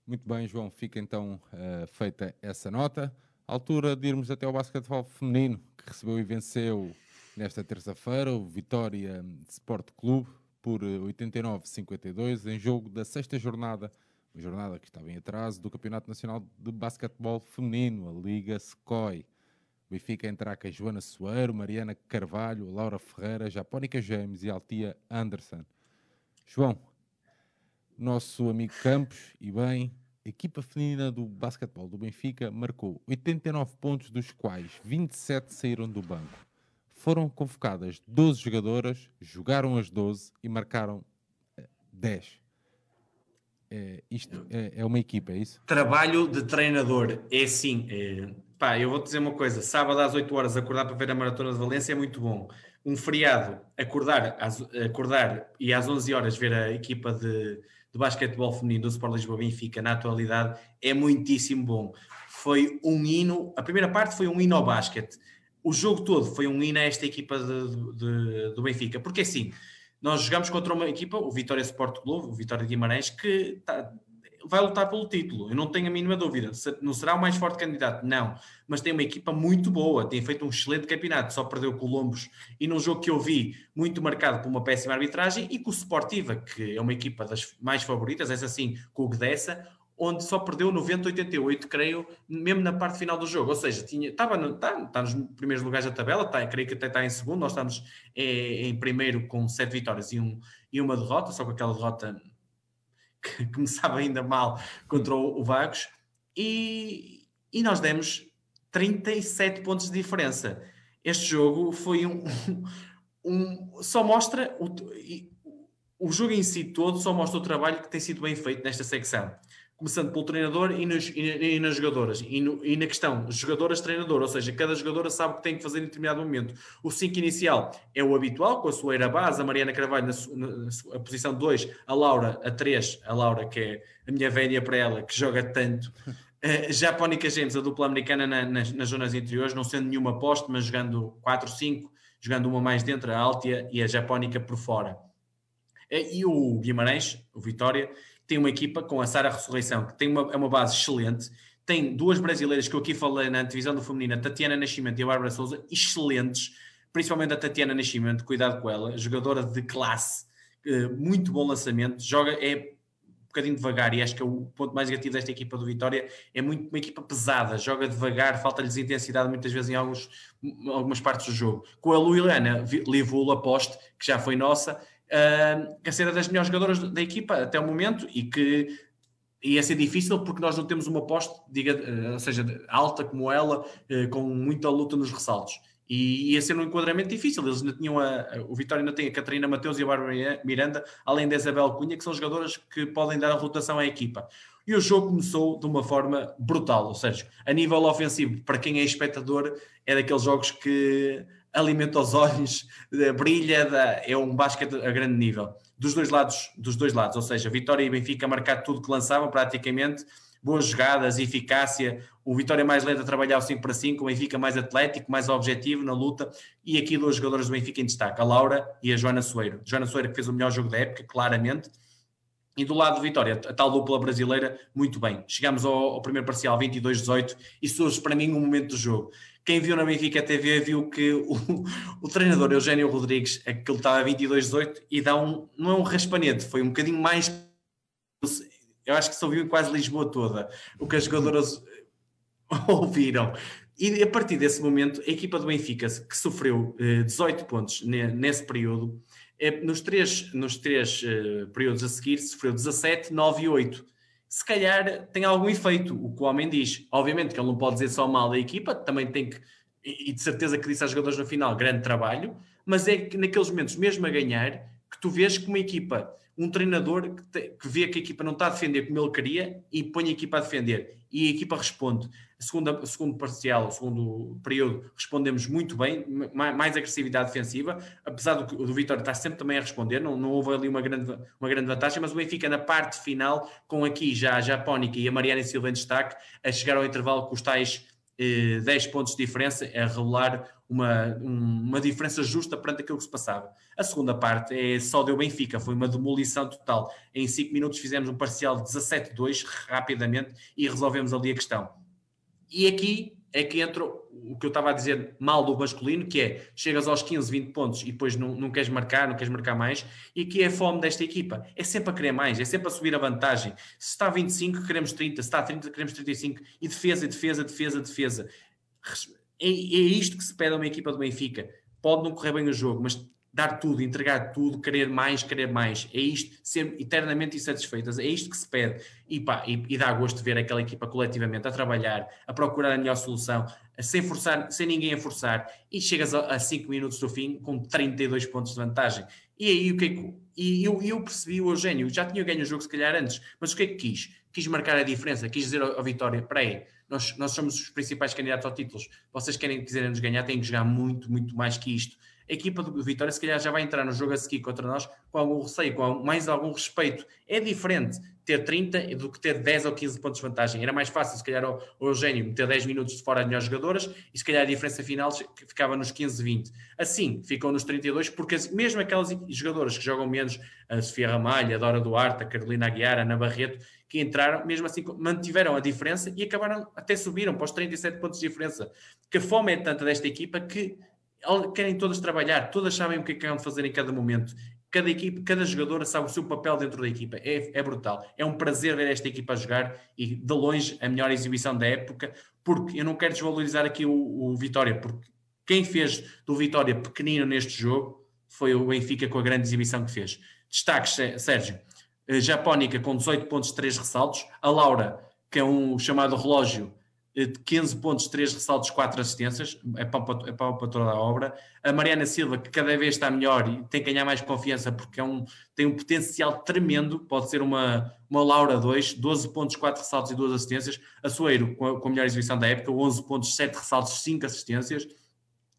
Muito bem, João, fica então uh, feita essa nota. altura de irmos até ao basquetebol feminino, que recebeu e venceu nesta terça-feira o Vitória Sport Clube por 89-52 em jogo da sexta jornada, uma jornada que estava em atraso, do Campeonato Nacional de Basquetebol Feminino, a Liga SCOI. O Benfica entrar com a Joana Soeiro, Mariana Carvalho, Laura Ferreira, Japónica James e Altia Anderson. João, nosso amigo Campos, e bem, a equipa feminina do basquetebol do Benfica marcou 89 pontos, dos quais 27 saíram do banco. Foram convocadas 12 jogadoras, jogaram as 12 e marcaram 10. Eh, é, isto é, é, uma equipa, é isso? Trabalho de treinador, é sim. É, pá, eu vou-te dizer uma coisa: sábado às 8 horas acordar para ver a Maratona de Valência é muito bom. Um feriado, acordar, acordar e às 11 horas ver a equipa de, de basquetebol feminino do Sport Lisboa Benfica na atualidade é muitíssimo bom. Foi um hino, a primeira parte foi um hino ao basquete. O jogo todo foi um hino a esta equipa de, de, do Benfica, porque assim, nós jogamos contra uma equipa, o Vitória Sport Clube, o Vitória de Guimarães, que tá, vai lutar pelo título, eu não tenho a mínima dúvida. Não será o mais forte candidato? Não. Mas tem uma equipa muito boa, tem feito um excelente campeonato, só perdeu com o Colombos e num jogo que eu vi muito marcado por uma péssima arbitragem e com o Sportiva, que é uma equipa das mais favoritas, essa sim, com o Gdessa, onde só perdeu 90-88, creio, mesmo na parte final do jogo. Ou seja, tinha, estava no, está, está nos primeiros lugares da tabela, está, creio que até está em segundo, nós estamos é, em primeiro com sete vitórias e, um, e uma derrota, só com aquela derrota que *laughs* começava ainda mal contra o, Vagos, e, e nós demos 37 pontos de diferença. Este jogo foi um. *laughs* um só mostra. O, o jogo em si todo só mostra o trabalho que tem sido bem feito nesta secção começando pelo treinador e, nos, e, e nas jogadoras. E, no, e, na questão, jogadoras-treinador, ou seja, cada jogadora sabe o que tem que fazer em determinado momento. O 5 inicial é o habitual, com a Soeira base, a Mariana Carvalho na, na, na posição 2, a Laura a 3, a Laura que é a minha velha para ela, que joga tanto. Uh, *laughs* Japónica James, a dupla americana na, nas, nas zonas interiores, não sendo nenhuma poste, mas jogando 4-5, jogando uma mais dentro, a Altia e a Japónica por fora. Uh, e o Guimarães, o Vitória, tem uma equipa com a Sara Ressurreição, que tem uma, é uma base excelente, tem duas brasileiras que eu aqui falei na divisão do feminino, a Tatiana Nascimento e a Bárbara Souza, excelentes, principalmente a Tatiana Nascimento, cuidado com ela, jogadora de classe, muito bom lançamento, joga, é bocadinho devagar, e acho que é o ponto mais negativo desta equipa do Vitória. É muito uma equipa pesada, joga devagar, falta-lhes intensidade muitas vezes em alguns, algumas partes do jogo. Com a Luilana Livula Aposte, que já foi nossa, uh, é ser das melhores jogadoras da equipa até o momento e que ia ser difícil porque nós não temos uma poste, diga, uh, ou seja, alta como ela, uh, com muita luta nos ressaltos e ia ser um enquadramento difícil. Eles ainda tinham a, a, o Vitória ainda tem a Catarina Mateus e a Bárbara Miranda, além da Isabel Cunha, que são jogadoras que podem dar a rotação à equipa. E o jogo começou de uma forma brutal, ou seja, a nível ofensivo, para quem é espectador, é daqueles jogos que alimenta os olhos, brilha, é um basquete a grande nível. Dos dois lados, dos dois lados, ou seja, Vitória e Benfica marcar tudo que lançavam praticamente, boas jogadas, eficácia, o Vitória mais lento a trabalhar o 5 para 5, o Benfica mais atlético, mais objetivo na luta, e aqui dois jogadores do Benfica em destaque, a Laura e a Joana Soeiro. Joana Soeiro que fez o melhor jogo da época, claramente, e do lado do Vitória, a tal dupla brasileira, muito bem. Chegamos ao, ao primeiro parcial 22-18 e surge para mim um momento do jogo. Quem viu na Benfica TV viu que o, o treinador Eugênio Rodrigues, aquele estava 22-18 e dá um, não é um raspanete, foi um bocadinho mais eu acho que se ouviu em quase Lisboa toda o que as jogadoras *laughs* ouviram. E a partir desse momento, a equipa do Benfica, que sofreu 18 eh, pontos nesse período, eh, nos três, nos três eh, períodos a seguir, sofreu 17, 9 e 8. Se calhar tem algum efeito, o que o homem diz. Obviamente que ele não pode dizer só mal da equipa, também tem que, e de certeza que disse aos jogadores no final, grande trabalho, mas é que naqueles momentos, mesmo a ganhar, que tu vês que uma equipa um treinador que, te, que, vê que a equipa não está a defender como ele queria e põe a equipa a defender. E a equipa responde. A segunda, segundo parcial, segundo período, respondemos muito bem, mais agressividade defensiva, apesar do, do Vitória estar sempre também a responder, não, não houve ali uma grande, uma grande vantagem, mas o Benfica na parte final, com aqui já a Japónica e a Mariana Silva em destaque, a chegar ao intervalo com os tais 10 eh, pontos de diferença, é regular uma, uma diferença justa perante aquilo que se passava. A segunda parte é só deu Benfica, foi uma demolição total. Em 5 minutos fizemos um parcial de 17-2 rapidamente e resolvemos ali a questão. E aqui é que entra o que eu estava a dizer mal do masculino, que é chegas aos 15, 20 pontos e depois não, não queres marcar, não queres marcar mais, e aqui é a fome desta equipa, é sempre a querer mais, é sempre a subir a vantagem. Se está a 25, queremos 30, se está a 30, queremos 35, e defesa, defesa, defesa, defesa. É, é isto que se pede a uma equipa do Benfica. Pode não correr bem o jogo, mas dar tudo, entregar tudo, querer mais, querer mais. É isto, ser eternamente insatisfeitas. É isto que se pede. E, pá, e, e dá gosto de ver aquela equipa coletivamente a trabalhar, a procurar a melhor solução, sem forçar, sem ninguém a forçar. E chegas a 5 minutos do fim com 32 pontos de vantagem. E aí o que é que. E eu, eu percebi o Eugênio, já tinha ganho o jogo se calhar antes, mas o que é que quis? Quis marcar a diferença, quis dizer ao, Vitória: peraí, nós, nós somos os principais candidatos ao títulos, vocês querem quiserem nos ganhar, têm que jogar muito, muito mais que isto a equipa do Vitória se calhar já vai entrar no jogo a seguir contra nós com algum receio, com mais algum respeito. É diferente ter 30 do que ter 10 ou 15 pontos de vantagem. Era mais fácil, se calhar, o, Eugênio meter 10 minutos de fora de melhores jogadoras e se calhar a diferença final ficava nos 15, 20. Assim, ficam nos 32, porque mesmo aquelas jogadoras que jogam menos, a Sofia Ramalha, a Dora Duarte, a Carolina Aguiar, a Ana Barreto, que entraram, mesmo assim mantiveram a diferença e acabaram, até subiram para os 37 pontos de diferença. Que a fome é tanta desta equipa que querem todas trabalhar, todas sabem o que é que vão fazer em cada momento. Cada equipe, cada jogadora sabe o seu papel dentro da equipa. É, é brutal. É um prazer ver esta equipa a jogar e, de longe, a melhor exibição da época, porque eu não quero desvalorizar aqui o, o Vitória, porque quem fez do Vitória pequenino neste jogo foi o Benfica com a grande exibição que fez. Destaques, Sérgio. Eh, Japónica com 18 pontos, 3 ressaltos. A Laura, que é um chamado relógio, de 15 pontos, 3 ressaltos, 4 assistências, é para, é para toda a obra. A Mariana Silva, que cada vez está melhor e tem que ganhar mais confiança porque é um, tem um potencial tremendo, pode ser uma, uma Laura 2, 12 pontos, 4 ressaltos e 2 assistências. A Soeiro, com a, com a melhor exibição da época, 11 pontos, 7 ressaltos, 5 assistências.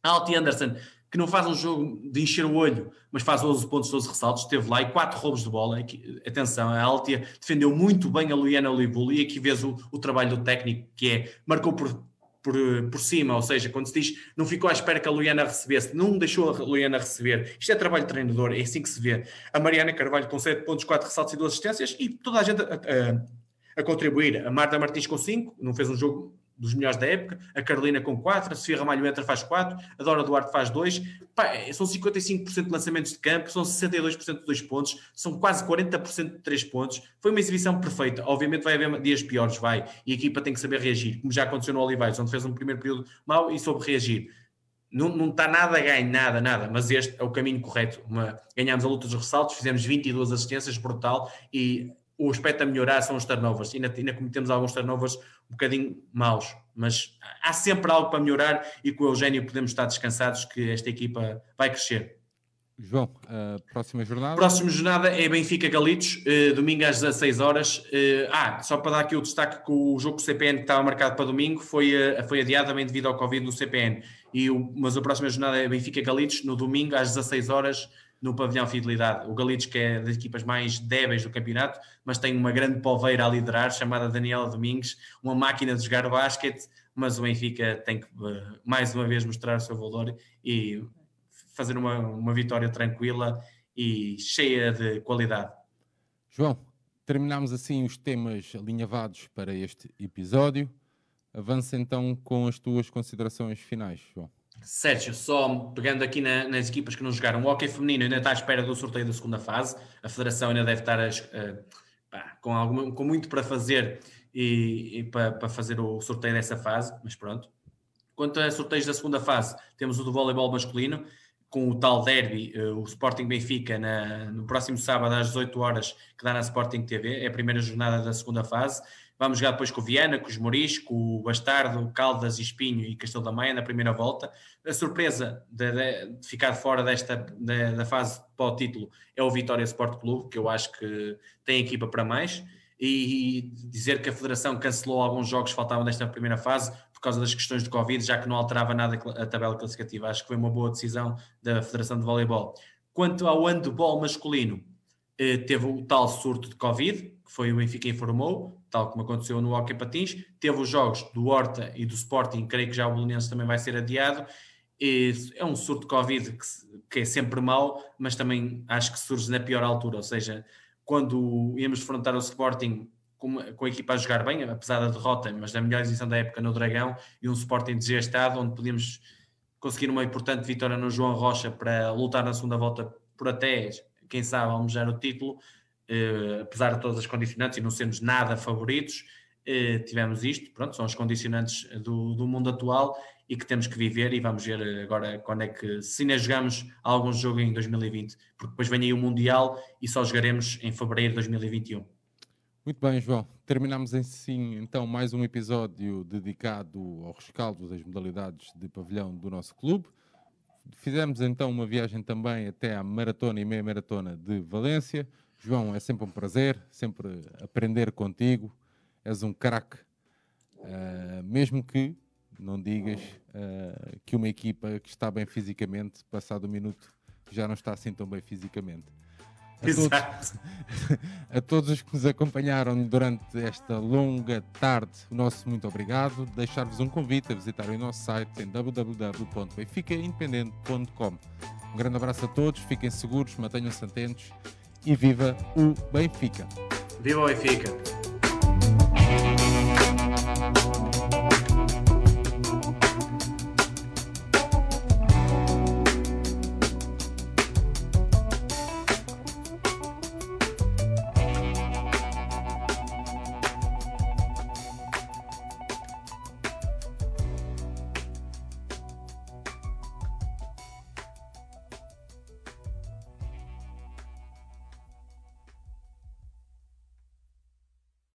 A Alti Anderson, que não faz um jogo de encher o olho, mas faz 11 pontos, 12 ressaltos, esteve lá e 4 roubos de bola. Aqui, atenção, a Altia defendeu muito bem a Luiana Olivul e aqui vês o, o, trabalho do técnico que é, marcou por, por, por cima, ou seja, quando se diz não ficou à espera que a Luiana recebesse, não deixou a Luiana receber. Isto é trabalho de treinador, é assim que se vê. A Mariana Carvalho com 7 pontos, 4 ressaltos e 2 assistências e toda a gente a, a contribuir. A Marta Martins com 5, não fez um jogo dos melhores da época, a Carolina com 4, a Sofia Ramalho entra faz 4, a Dora Duarte faz 2, Pá, são 55% de lançamentos de campo, são 62% de 2 pontos, são quase 40% de 3 pontos. Foi uma exibição perfeita. Obviamente vai haver dias piores, vai, e a equipa tem que saber reagir, como já aconteceu no Olivais, onde fez um primeiro período mau e soube reagir. Não, não está nada a ganho, nada, nada, mas este é o caminho correto. Uma, ganhámos a luta dos ressaltos, fizemos 22 assistências, brutal, e o aspecto a melhorar são os turnovers. Ainda, ainda cometemos alguns turnovers um bocadinho maus, mas há sempre algo para melhorar e com o Eugênio podemos estar descansados que esta equipa vai crescer. João, a próxima jornada? Próxima jornada é Benfica Galitos, eh, domingo às 16 horas. Eh, ah, só para dar aqui o destaque que o jogo com o CPN que estava marcado para domingo foi, eh, foi adiado também devido ao Covid do CPN. E o, mas a próxima jornada é Benfica Galitos, no domingo às 16 horas no pavilhão Fidelidade. O Galitos, que é das equipas mais débeis do campeonato, mas tem uma grande polveira a liderar, chamada Daniela Domingues, uma máquina de jogar basquete, mas o Benfica tem que uh, mais uma vez mostrar o seu valor e fazer uma, uma vitória tranquila e cheia de qualidade. João, terminamos assim os temas alinhavados para este episódio. Avança então com as tuas considerações finais, João. Sérgio, só pegando aqui na, nas equipas que não jogaram, o hockey feminino ainda está à espera do sorteio da segunda fase, a federação ainda deve estar uh, pá, com, alguma, com muito para fazer e, e para, para, fazer o sorteio dessa fase, mas pronto. Quanto a sorteios da segunda fase, temos o do voleibol masculino, com o tal derby, uh, o Sporting Benfica, na, no próximo sábado às 18 horas, que dá na Sporting TV, é a primeira jornada da segunda fase. Vamos jogar depois com o Viana, com os Moris, com o Bastardo, Caldas, Espinho e Castelo da Maia na primeira volta. A surpresa de, de, de ficar fora desta de, da fase para o título é o Vitória Sport Clube, que eu acho que tem equipa para mais. E, dizer que a Federação cancelou alguns jogos que faltavam nesta primeira fase por causa das questões de Covid, já que não alterava nada a tabela classificativa. Acho que foi uma boa decisão da Federação de Voleibol. Quanto ao handball masculino, eh, teve o tal surto de Covid, que foi o Benfica informou, tal como aconteceu no Hockey Patins. Teve os jogos do Horta e do Sporting, creio que já o Belenense também vai ser adiado. E é um surto de Covid que, que, é sempre mau, mas também acho que surge na pior altura, ou seja, quando íamos enfrentar o Sporting com, com, a equipa a jogar bem, apesar da derrota, mas da melhor edição da época no Dragão, e um Sporting desgastado, onde podíamos conseguir uma importante vitória no João Rocha para lutar na segunda volta por até, quem sabe, almejar o título, Uh, apesar de todas as condicionantes e não sermos nada favoritos, uh, tivemos isto, pronto, são os condicionantes do, do, mundo atual e que temos que viver e vamos ver agora quando é que, se ainda jogamos algum jogo em 2020, porque depois vem aí o Mundial e só jogaremos em fevereiro de 2021. Muito bem, João. Terminamos assim então mais um episódio dedicado ao rescaldo das modalidades de pavilhão do nosso clube. Fizemos então uma viagem também até à maratona e meia maratona de Valência. João, é sempre um prazer, sempre aprender contigo. És um craque. Uh, mesmo que não digas uh, que uma equipa que está bem fisicamente, passado um minuto, já não está assim tão bem fisicamente. A todos, *laughs* a todos os que nos acompanharam durante esta longa tarde, o nosso muito obrigado. Deixar-vos um convite a visitar o nosso site em www.benficaindependente.com. Um grande abraço a todos, fiquem seguros, mantenham-se atentos e viva o Benfica! Viva o Benfica!